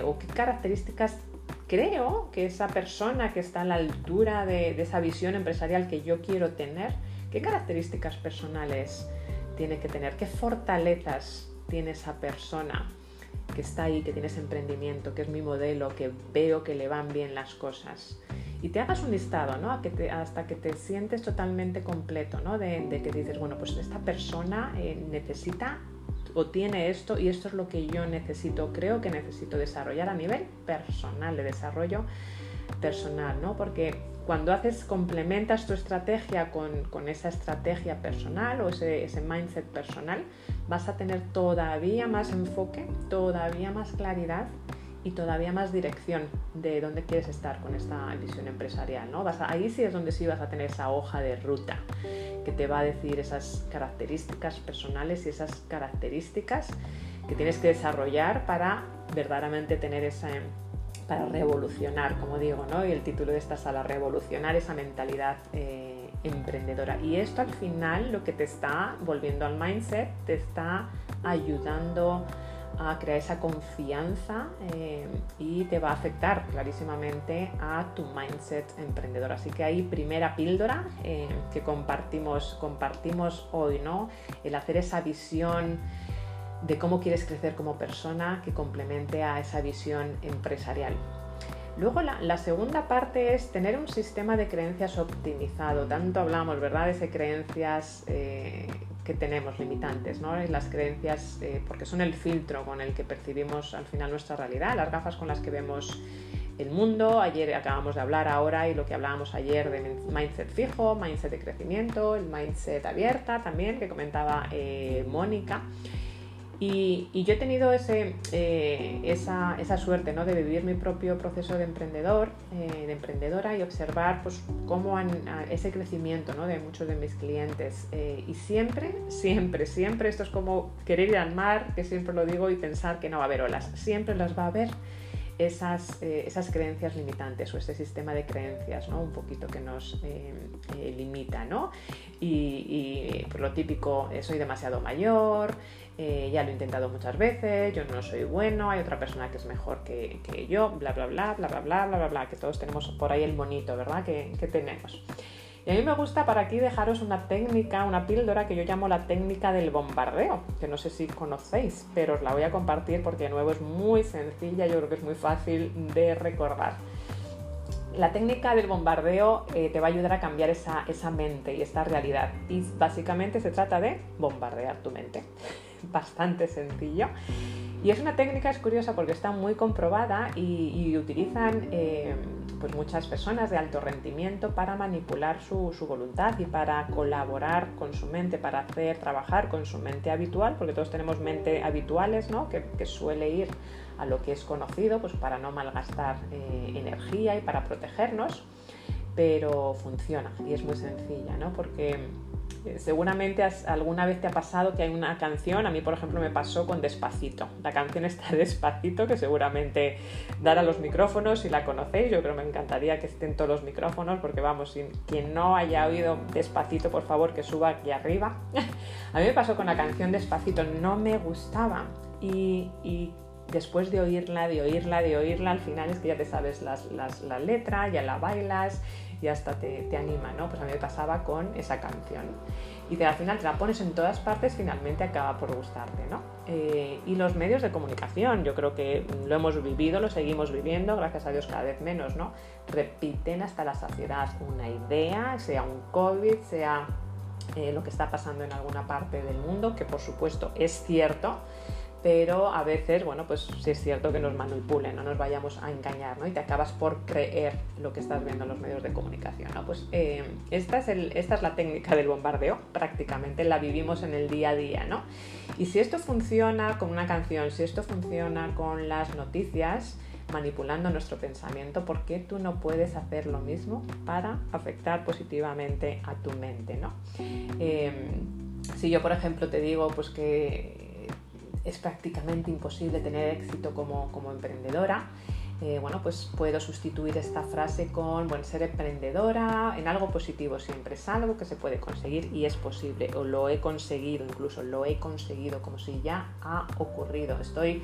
o qué características creo que esa persona que está a la altura de esa visión empresarial que yo quiero tener, ¿Qué características personales tiene que tener, qué fortalezas tiene esa persona que está ahí, que tiene ese emprendimiento, que es mi modelo, que veo que le van bien las cosas. Y te hagas un listado, ¿no? hasta que te sientes totalmente completo, ¿no? De, que dices, bueno, pues esta persona eh, necesita o tiene esto y esto es lo que yo necesito, creo que necesito desarrollar a nivel personal, de desarrollo personal, ¿no? Porque cuando haces, complementas tu estrategia con, esa estrategia personal o ese, ese, mindset personal, vas a tener todavía más enfoque, todavía más claridad y todavía más dirección de dónde quieres estar con esta visión empresarial. ¿no? Ahí sí es donde sí vas a tener esa hoja de ruta que te va a decir esas características personales y esas características que tienes que desarrollar para verdaderamente tener esa para revolucionar, como digo, ¿no? y el título de esta sala, revolucionar esa mentalidad eh, emprendedora. Y esto al final lo que te está volviendo al mindset, te está ayudando a crear esa confianza eh, y te va a afectar clarísimamente a tu mindset emprendedor. Así que ahí primera píldora eh, que compartimos, compartimos hoy, ¿no? El hacer esa visión de cómo quieres crecer como persona que complemente a esa visión empresarial. Luego la, segunda parte es tener un sistema de creencias optimizado. Tanto hablamos, ¿verdad?, de creencias eh, que tenemos limitantes, ¿no? las creencias, eh, porque son el filtro con el que percibimos al final nuestra realidad, las gafas con las que vemos el mundo. Ayer acabamos de hablar ahora y lo que hablábamos ayer de mindset fijo, mindset de crecimiento, el mindset abierta también, que comentaba eh, Mónica. Y, yo he tenido ese, eh, esa, esa, suerte ¿no? de vivir mi propio proceso de emprendedor, eh, de emprendedora y observar pues, cómo han, ese crecimiento ¿no? de muchos de mis clientes. Eh, y siempre, siempre, siempre, esto es como querer ir al mar, que siempre lo digo, y pensar que no va a haber olas. Siempre las va a haber esas, esas creencias limitantes o ese sistema de creencias, ¿no? Un poquito que nos limita, ¿no? Y, por lo típico, soy demasiado mayor, eh, ya lo he intentado muchas veces, yo no soy bueno, hay otra persona que es mejor que, yo, bla, bla, bla, bla, bla, bla, bla, bla, bla, que todos tenemos por ahí el monito, ¿verdad? Que, tenemos. Y a mí me gusta para aquí dejaros una técnica, una píldora que yo llamo la técnica del bombardeo, que no sé si conocéis, pero os la voy a compartir porque de nuevo es muy sencilla, yo creo que es muy fácil de recordar. La técnica del bombardeo eh, te va a ayudar a cambiar esa, esa mente y esta realidad. Y básicamente se trata de bombardear tu mente (laughs) bastante sencillo. Y es una técnica, es curiosa porque está muy comprobada y, utilizan eh, pues muchas personas de alto rendimiento para manipular su, voluntad y para colaborar con su mente, para hacer trabajar con su mente habitual, porque todos tenemos mente habituales, ¿no? que, suele ir a lo que es conocido, pues para no malgastar eh, energía y para protegernos, pero funciona y es muy sencilla, ¿no? porque eh, seguramente alguna vez te ha pasado que hay una canción, a mí por ejemplo me pasó con Despacito. La canción está (laughs) Despacito, que seguramente dará los micrófonos si la conocéis, yo creo que me encantaría que estén todos los micrófonos, porque vamos, quien no haya oído Despacito, por favor que suba aquí arriba. (laughs) a mí me pasó con la canción Despacito, no me gustaba y, después de oírla, de oírla, de oírla, al final es que ya te sabes la letra, ya la bailas y hasta te, anima, ¿no? Pues a mí me pasaba con esa canción. Y al final te la pones en todas partes, finalmente acaba por gustarte, ¿no? Eh, y los medios de comunicación, yo creo que lo hemos vivido, lo seguimos viviendo, gracias a Dios cada vez menos, ¿no? Repiten hasta la saciedad una idea, sea un COVID, sea eh, lo que está pasando en alguna parte del mundo, que por supuesto es cierto, pero a veces, bueno, pues sí es cierto que nos manipulen, no nos vayamos a engañar, ¿no? Y te acabas por creer lo que estás viendo en los medios de comunicación, ¿no? Pues eh, esta, es esta es la técnica del bombardeo, prácticamente la vivimos en el día a día, ¿no? Y si esto funciona con una canción, si esto funciona con las noticias, manipulando nuestro pensamiento, ¿por qué tú no puedes hacer lo mismo para afectar positivamente a tu mente, ¿no? Eh, si yo, por ejemplo, te digo pues que es prácticamente imposible tener éxito como, emprendedora, eh, bueno, pues puedo sustituir esta frase con, bueno, ser emprendedora en algo positivo siempre, es algo que se puede conseguir y es posible, o lo he conseguido, incluso lo he conseguido, como si ya ha ocurrido. Estoy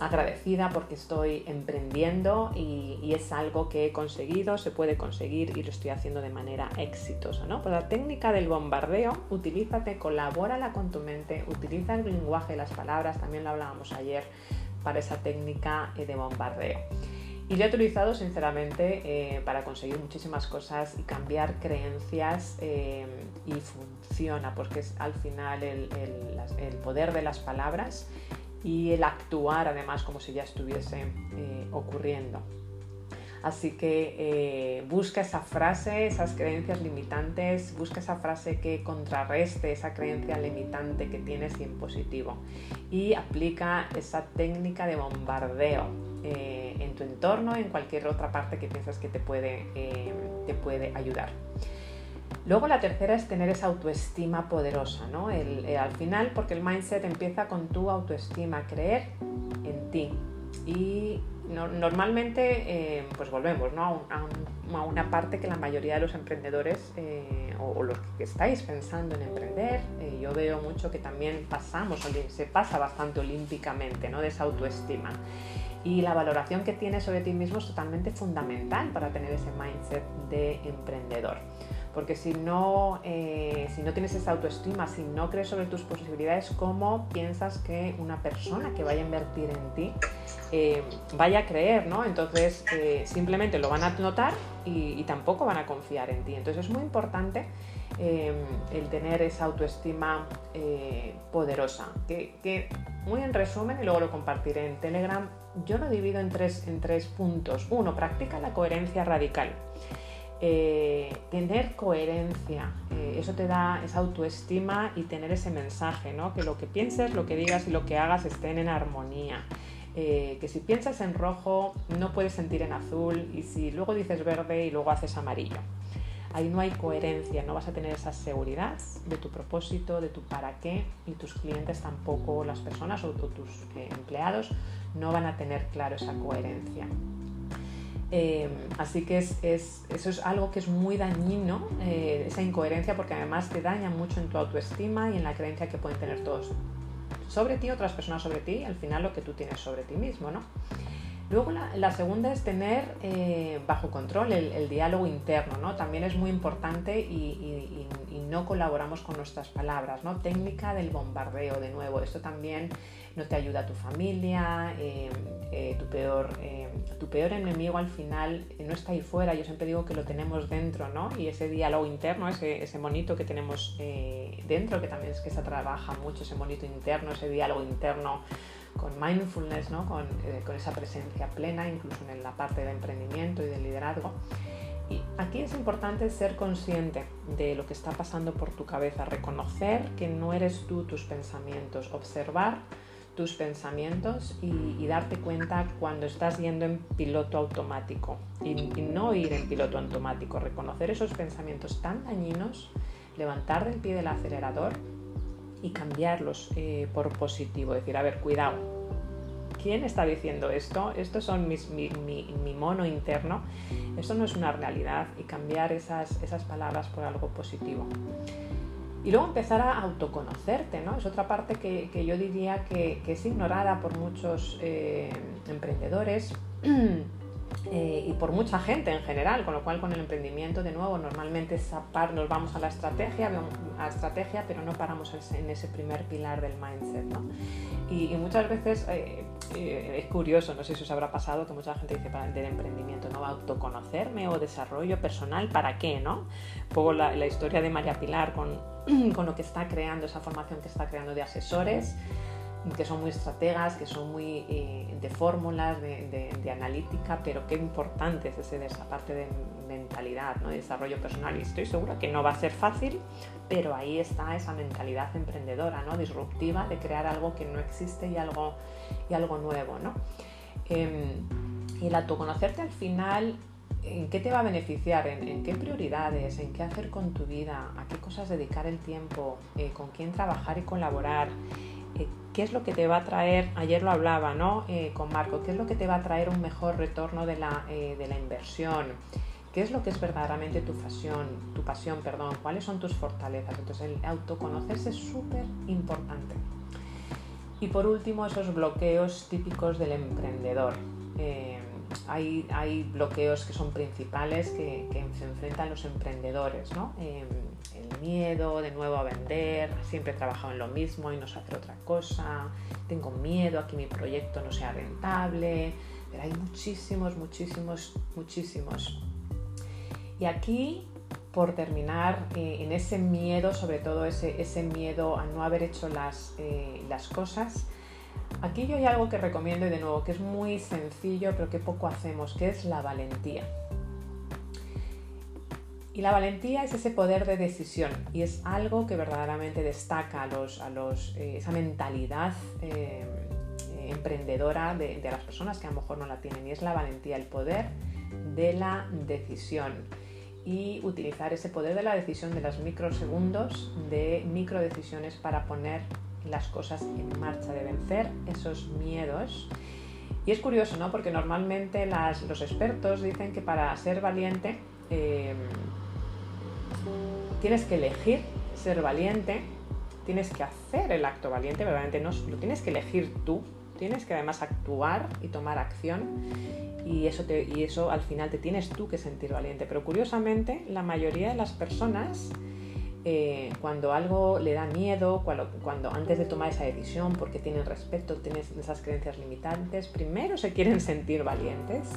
agradecida porque estoy emprendiendo y, es algo que he conseguido, se puede conseguir y lo estoy haciendo de manera exitosa. ¿no? Pues la técnica del bombardeo, utilízate, colabórala con tu mente, utiliza el lenguaje, las palabras, también lo hablábamos ayer para esa técnica eh, de bombardeo. Y lo he utilizado sinceramente eh, para conseguir muchísimas cosas y cambiar creencias eh, y funciona porque es al final el, el poder de las palabras y el actuar además como si ya estuviese eh, ocurriendo. Así que eh, busca esa frase, esas creencias limitantes, busca esa frase que contrarreste esa creencia limitante que tienes y en positivo. Y aplica esa técnica de bombardeo eh, en tu entorno, en cualquier otra parte que piensas que te puede, te puede ayudar. Luego la tercera es tener esa autoestima poderosa, ¿no? Eh, al final, porque el mindset empieza con tu autoestima, creer en ti. Y normalmente, eh, pues volvemos ¿no? a, una parte que la mayoría de los emprendedores eh, o, los que estáis pensando en emprender, yo veo mucho que también pasamos, se pasa bastante olímpicamente, ¿no? De esa autoestima. Y la valoración que tienes sobre ti mismo es totalmente fundamental para tener ese mindset de emprendedor. Porque si no, eh, si no tienes esa autoestima, si no crees sobre tus posibilidades, ¿cómo piensas que una persona que vaya a invertir en ti eh, vaya a creer? ¿no? Entonces eh, simplemente lo van a notar y, tampoco van a confiar en ti. Entonces es muy importante el tener esa autoestima poderosa. Que, que, muy en resumen, y luego lo compartiré en Telegram, yo lo divido en tres, en tres puntos. Uno, practica la coherencia radical. Eh, tener coherencia, eh, eso te da esa autoestima y tener ese mensaje, ¿no? que lo que pienses, lo que digas y lo que hagas estén en armonía. Eh, que si piensas en rojo no puedes sentir en azul y si luego dices verde y luego haces amarillo. Ahí no hay coherencia, no vas a tener esa seguridad de tu propósito, de tu para qué y tus clientes tampoco, las personas o tus empleados no van a tener claro esa coherencia. Eh, así que es, eso es algo que es muy dañino, eh, esa incoherencia, porque además te daña mucho en tu autoestima y en la creencia que pueden tener todos sobre ti, otras personas sobre ti, al final lo que tú tienes sobre ti mismo, ¿no? Luego la, segunda es tener eh, bajo control el, diálogo interno, ¿no? También es muy importante y, no colaboramos con nuestras palabras, ¿no? Técnica del bombardeo, de nuevo, esto también no te ayuda a tu familia, eh, eh, tu, peor, tu peor enemigo al final no está ahí fuera, yo siempre digo que lo tenemos dentro, ¿no? Y ese diálogo interno, ese, ese monito que tenemos dentro, que también es que se trabaja mucho, ese monito interno, ese diálogo interno, con mindfulness, ¿no? Eh, con, esa presencia plena, incluso en la parte de emprendimiento y de liderazgo. Y aquí es importante ser consciente de lo que está pasando por tu cabeza, reconocer que no eres tú tus pensamientos, observar tus pensamientos y, darte cuenta cuando estás yendo en piloto automático y, y, no ir en piloto automático, reconocer esos pensamientos tan dañinos, levantar del pie del acelerador y cambiarlos eh, por positivo. Decir, a ver, cuidado, ¿quién está diciendo esto? Estos son mis, mi, mono interno. Esto no es una realidad y cambiar esas, esas palabras por algo positivo. Y luego empezar a autoconocerte, ¿no? Es otra parte que, que yo diría que, que, es ignorada por muchos eh, emprendedores (clears throat) Eh, y por mucha gente en general, con lo cual con el emprendimiento de nuevo normalmente nos vamos a la estrategia, a estrategia, pero no paramos en ese primer pilar del mindset. ¿no? Y, muchas veces eh, eh, es curioso, no sé si os habrá pasado que mucha gente dice para del emprendimiento, ¿no? Autoconocerme o desarrollo personal, ¿para qué? ¿no? Poco la, la historia de María Pilar con, (clears throat) con lo que está creando, esa formación que está creando de asesores que son muy estrategas, que son muy eh, de fórmulas, de, analítica, pero qué importante es esa parte de mentalidad, ¿no? de desarrollo personal. Y estoy segura que no va a ser fácil, pero ahí está esa mentalidad emprendedora, ¿no? disruptiva, de crear algo que no existe y algo, y algo nuevo. ¿no? Em, y el autoconocerte al final ¿En qué te va a beneficiar? ¿En, qué prioridades? ¿En qué hacer con tu vida? ¿A qué cosas dedicar el tiempo? Eh, ¿Con quién trabajar y colaborar? Eh, qué es lo que te va a traer, ayer lo hablaba ¿no? Eh, con Marco, qué es lo que te va a traer un mejor retorno de la, eh, de la inversión, qué es lo que es verdaderamente tu pasión, tu pasión, perdón, cuáles son tus fortalezas. Entonces el autoconocerse es súper importante. Y por último, esos bloqueos típicos del emprendedor. Hay, hay, bloqueos que son principales que, se enfrentan los emprendedores, ¿no? Miedo de nuevo a vender, siempre he trabajado en lo mismo y no sé hacer otra cosa, tengo miedo a que mi proyecto no sea rentable, pero hay muchísimos, muchísimos, muchísimos. Y aquí, por terminar, eh, en ese miedo, sobre todo ese, ese, miedo a no haber hecho las, eh, las cosas, aquí yo hay algo que recomiendo y de nuevo que es muy sencillo, pero que poco hacemos, que es la valentía. Y la valentía es ese poder de decisión y es algo que verdaderamente destaca a los, a los, eh, esa mentalidad emprendedora de, las personas que a lo mejor no la tienen y es la valentía, el poder de la decisión y utilizar ese poder de la decisión de los microsegundos, de microdecisiones para poner las cosas en marcha, de vencer esos miedos. Y es curioso, ¿no? Porque normalmente los expertos dicen que para ser valiente eh, tienes que elegir ser valiente, tienes que hacer el acto valiente, verdaderamente no, lo tienes que elegir tú, tienes que además actuar y tomar acción y eso, y eso al final te tienes tú que sentir valiente. Pero curiosamente, la mayoría de las personas, eh, cuando algo le da miedo, cuando, antes de tomar esa decisión, porque tienen respeto, tienen esas creencias limitantes, primero se quieren sentir valientes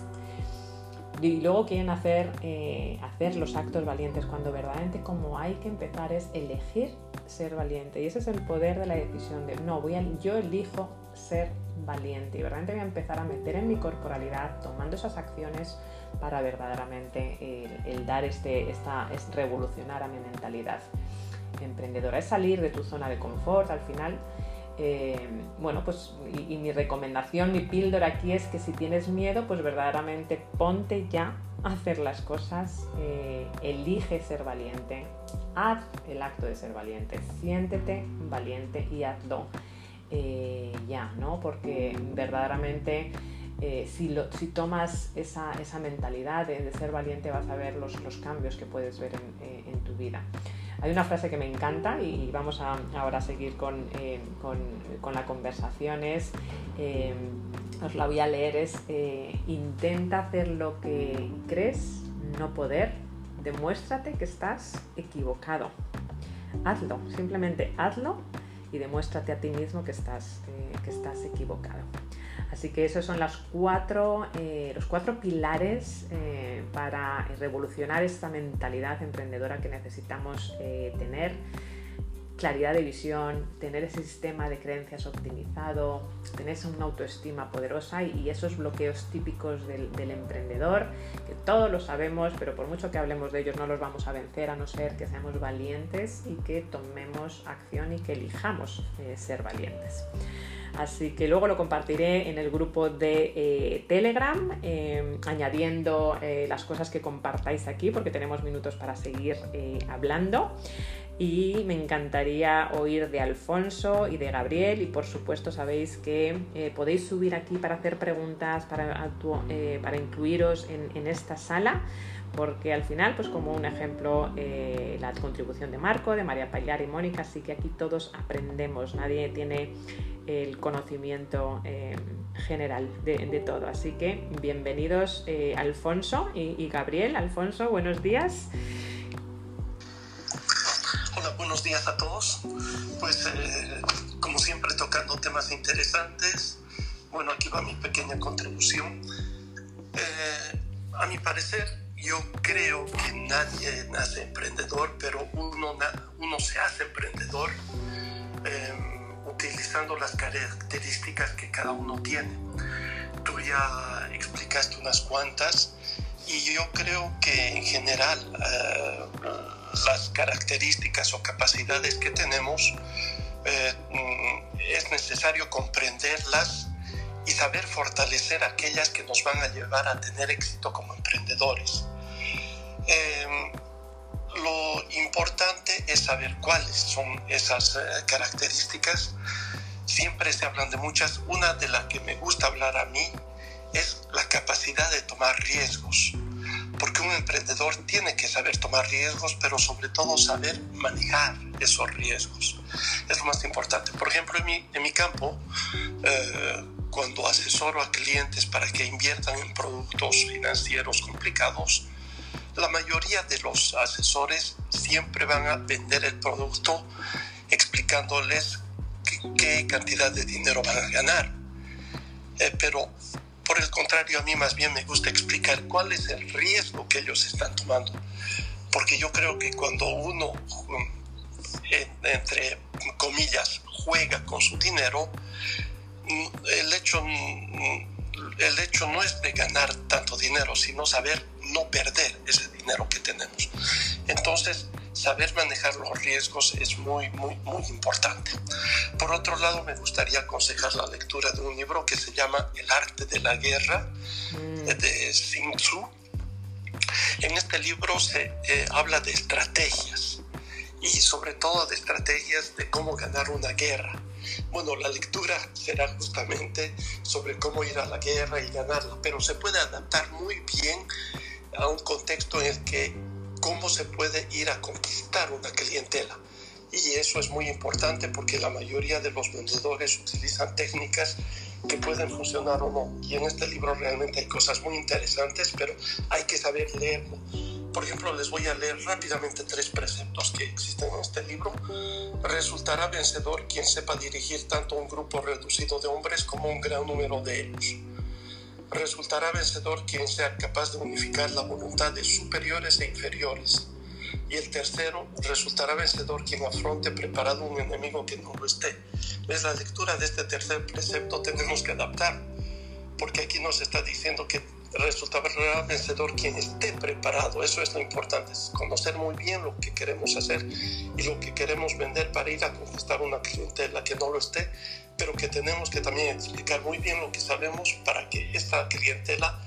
y luego quieren hacer, eh, hacer los actos valientes, cuando verdaderamente como hay que empezar es elegir ser valiente. Y ese es el poder de la decisión de, no, voy yo elijo ser valiente y verdaderamente voy a empezar a meter en mi corporalidad tomando esas acciones para verdaderamente el, dar este, esta, es revolucionar a mi mentalidad emprendedora, es salir de tu zona de confort al final. Eh, bueno, pues y, mi recomendación, mi píldora aquí es que si tienes miedo, pues verdaderamente ponte ya a hacer las cosas, eh, elige ser valiente, haz el acto de ser valiente, siéntete valiente y hazlo eh, ya, ¿no? Porque verdaderamente eh, si, tomas esa, mentalidad de, ser valiente vas a ver los, cambios que puedes ver en, tu vida. Hay una frase que me encanta y vamos a, ahora a seguir con, con, con, la conversación, es, os la voy a leer, es intenta hacer lo que crees no poder, demuéstrate que estás equivocado. Hazlo, simplemente hazlo y demuéstrate a ti mismo que estás, eh, que estás equivocado. Así que esos son las cuatro, eh, los cuatro pilares eh, para revolucionar esta mentalidad emprendedora que necesitamos tener claridad de visión, tener ese sistema de creencias optimizado, tener una autoestima poderosa y, esos bloqueos típicos del, emprendedor, que todos lo sabemos, pero por mucho que hablemos de ellos no los vamos a vencer a no ser que seamos valientes y que tomemos acción y que elijamos eh, ser valientes. Así que luego lo compartiré en el grupo de eh, Telegram, eh, añadiendo las cosas que compartáis aquí, porque tenemos minutos para seguir hablando. Y me encantaría oír de Alfonso y de Gabriel y por supuesto sabéis que eh, podéis subir aquí para hacer preguntas, para, eh, para incluiros en, esta sala porque al final, pues como un ejemplo, eh, la contribución de Marco, de María Payar y Mónica, así que aquí todos aprendemos, nadie tiene el conocimiento general de, todo. Así que bienvenidos Alfonso y, Gabriel. Alfonso, buenos días buenos días a todos. Pues eh, como siempre tocando temas interesantes. Bueno, aquí va mi pequeña contribución. Eh, a mi parecer, yo creo que nadie nace emprendedor, pero uno, uno se hace emprendedor em, utilizando las características que cada uno tiene. Tú ya explicaste unas cuantas y yo creo que en general eh, las características o capacidades que tenemos eh, mm, es necesario comprenderlas y saber fortalecer aquellas que nos van a llevar a tener éxito como emprendedores. Em, lo importante es saber cuáles son esas eh, características. Siempre se hablan de muchas. Una de las que me gusta hablar a mí es la capacidad de tomar riesgos. Porque un emprendedor tiene que saber tomar riesgos, pero sobre todo saber manejar esos riesgos. Es lo más importante. Por ejemplo, en mi, en mi campo, eh, cuando asesoro a clientes para que inviertan en productos financieros complicados, la mayoría de los asesores siempre van a vender el producto explicándoles qué, cantidad de dinero van a ganar. Eh, pero por el contrario, a mí más bien me gusta explicar cuál es el riesgo que ellos están tomando. Porque yo creo que cuando uno, entre comillas, juega con su dinero, mm, el hecho, mm, el hecho no es de ganar tanto dinero, sino saber no perder ese dinero que tenemos. Entonces, saber manejar los riesgos es muy, muy, muy importante. Por otro lado, me gustaría aconsejar la lectura de un libro que se llama El arte de la guerra mm. de Sun Tzu. En este libro se eh, habla de estrategias y sobre todo de estrategias de cómo ganar una guerra. Bueno, la lectura será justamente sobre cómo ir a la guerra y ganarla, pero se puede adaptar muy bien a un contexto en el que cómo se puede ir a conquistar una clientela. Y eso es muy importante porque la mayoría de los vendedores utilizan técnicas que pueden funcionar o no. Y en este libro realmente hay cosas muy interesantes, pero hay que saber leerlo. Por ejemplo, les voy a leer rápidamente tres preceptos que existen en este libro. Resultará vencedor quien sepa dirigir tanto un grupo reducido de hombres como un gran número de ellos resultará vencedor quien sea capaz de unificar la voluntad de superiores e inferiores. Y el tercero, resultará vencedor quien afronte preparado un enemigo que no lo esté. Es la lectura de este tercer precepto tenemos que adaptar, porque aquí nos está diciendo que resultará vencedor quien esté preparado. Eso es lo importante, es conocer muy bien lo que queremos hacer y lo que queremos vender para ir a conquistar una clientela que no lo esté pero que tenemos que también explicar muy bien lo que sabemos para que esta clientela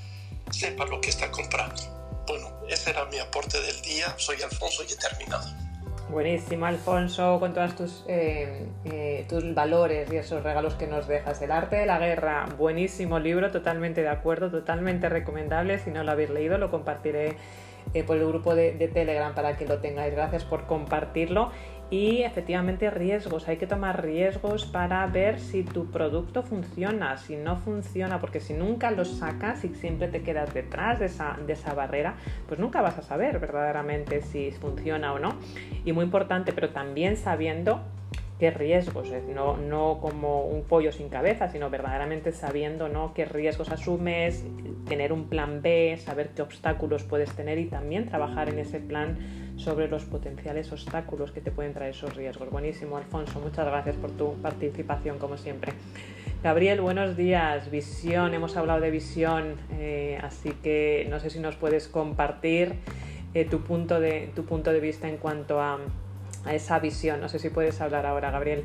sepa lo que está comprando. Bueno, ese era mi aporte del día. Soy Alfonso y he terminado. Buenísimo, Alfonso, con todos tus, eh, eh, tus valores y esos regalos que nos dejas. El arte de la guerra, buenísimo libro, totalmente de acuerdo, totalmente recomendable. Si no lo habéis leído, lo compartiré eh, por el grupo de, de Telegram para que lo tengáis. Gracias por compartirlo y efectivamente riesgos, hay que tomar riesgos para ver si tu producto funciona, si no funciona, porque si nunca lo sacas y siempre te quedas detrás de esa, de esa barrera, pues nunca vas a saber verdaderamente si funciona o no. Y muy importante, pero también sabiendo qué riesgos, no, no como un pollo sin cabeza, sino verdaderamente sabiendo ¿no? qué riesgos asumes, tener un plan B, saber qué obstáculos puedes tener y también trabajar en ese plan sobre los potenciales obstáculos que te pueden traer esos riesgos. Buenísimo, Alfonso, muchas gracias por tu participación como siempre. Gabriel, buenos días. Visión, hemos hablado de visión, eh, así que no sé si nos puedes compartir eh, tu, punto de, tu punto de vista en cuanto a a esa visión. No sé si puedes hablar ahora, Gabriel.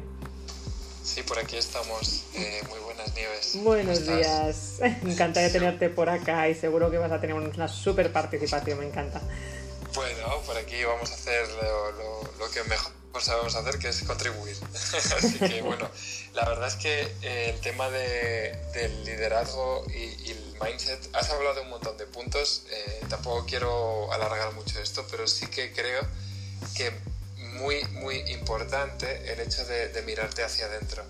Sí, por aquí estamos. Eh, muy buenas nieves. Buenos días. (laughs) Me encantaría tenerte por acá y seguro que vas a tener una súper participación, me encanta. Bueno, por aquí vamos a hacer lo, que mejor sabemos hacer, que es contribuir. (laughs) Así que bueno, la verdad es que eh, el tema de, del liderazgo y, el mindset, has hablado de un montón de puntos, eh, tampoco quiero alargar mucho esto, pero sí que creo que muy, muy importante el hecho de, mirarte hacia adentro.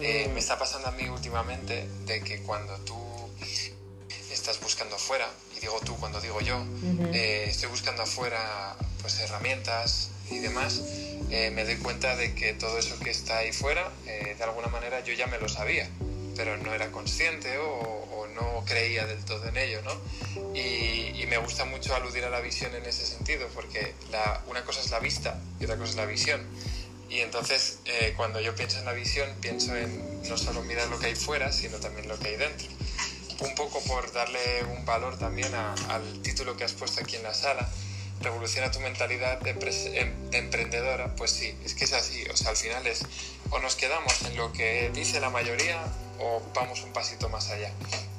Eh, mm. me está pasando a mí últimamente de que cuando tú estás buscando afuera, y digo tú cuando digo yo, eh, estoy buscando afuera pues herramientas y demás, eh, me doy cuenta de que todo eso que está ahí fuera, de alguna manera yo ya me lo sabía, pero no era consciente o, no creía del todo en ello, ¿no? Y, me gusta mucho aludir a la visión en ese sentido, porque la, una cosa es la vista y otra cosa es la visión. Y entonces, eh, cuando yo pienso en la visión, pienso en no solo mirar lo que hay fuera, sino también lo que hay dentro. Un poco por darle un valor también al título que has puesto aquí en la sala, revoluciona tu mentalidad de, em, de, emprendedora, pues sí, es que es así, o sea, al final es o nos quedamos en lo que dice la mayoría o vamos un pasito más allá.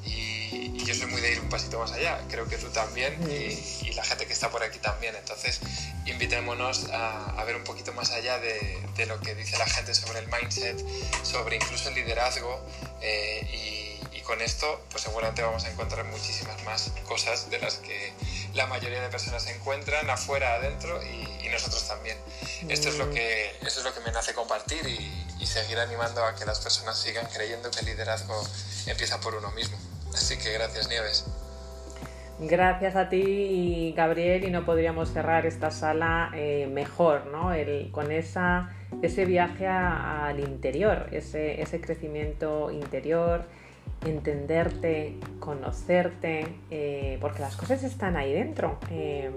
Y, yo soy muy de ir un pasito más allá, creo que tú también y, la gente que está por aquí también. Entonces, invitémonos a, ver un poquito más allá de, de, lo que dice la gente sobre el mindset, sobre incluso el liderazgo eh, y, y, con esto, pues seguramente vamos a encontrar muchísimas más cosas de las que la mayoría de personas se encuentran afuera, adentro y, nosotros también. Esto es lo mm. que, esto es lo que me nace compartir y, y seguir animando a que las personas sigan creyendo que el liderazgo empieza por uno mismo. Así que gracias, Nieves. Gracias a ti, Gabriel, y no podríamos cerrar esta sala eh, mejor, ¿no? El, con esa, ese viaje al interior, ese, ese, crecimiento interior, entenderte, conocerte, eh, porque las cosas están ahí dentro. Eh,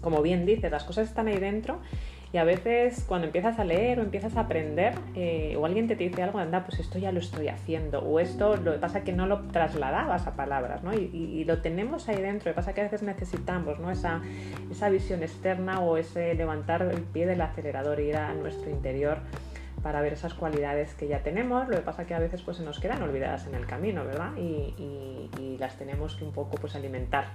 como bien dices, las cosas están ahí dentro y a veces cuando empiezas a leer o empiezas a aprender, eh, o alguien te dice algo, anda, pues esto ya lo estoy haciendo, o esto lo que pasa que no lo trasladabas a palabras, ¿no? Y, lo tenemos ahí dentro, lo que pasa que a veces necesitamos, ¿no? Esa, esa visión externa o ese levantar el pie del acelerador e ir a nuestro interior para ver esas cualidades que ya tenemos, lo que pasa es que a veces pues se nos quedan olvidadas en el camino, ¿verdad? Y, y las tenemos que un poco pues alimentar.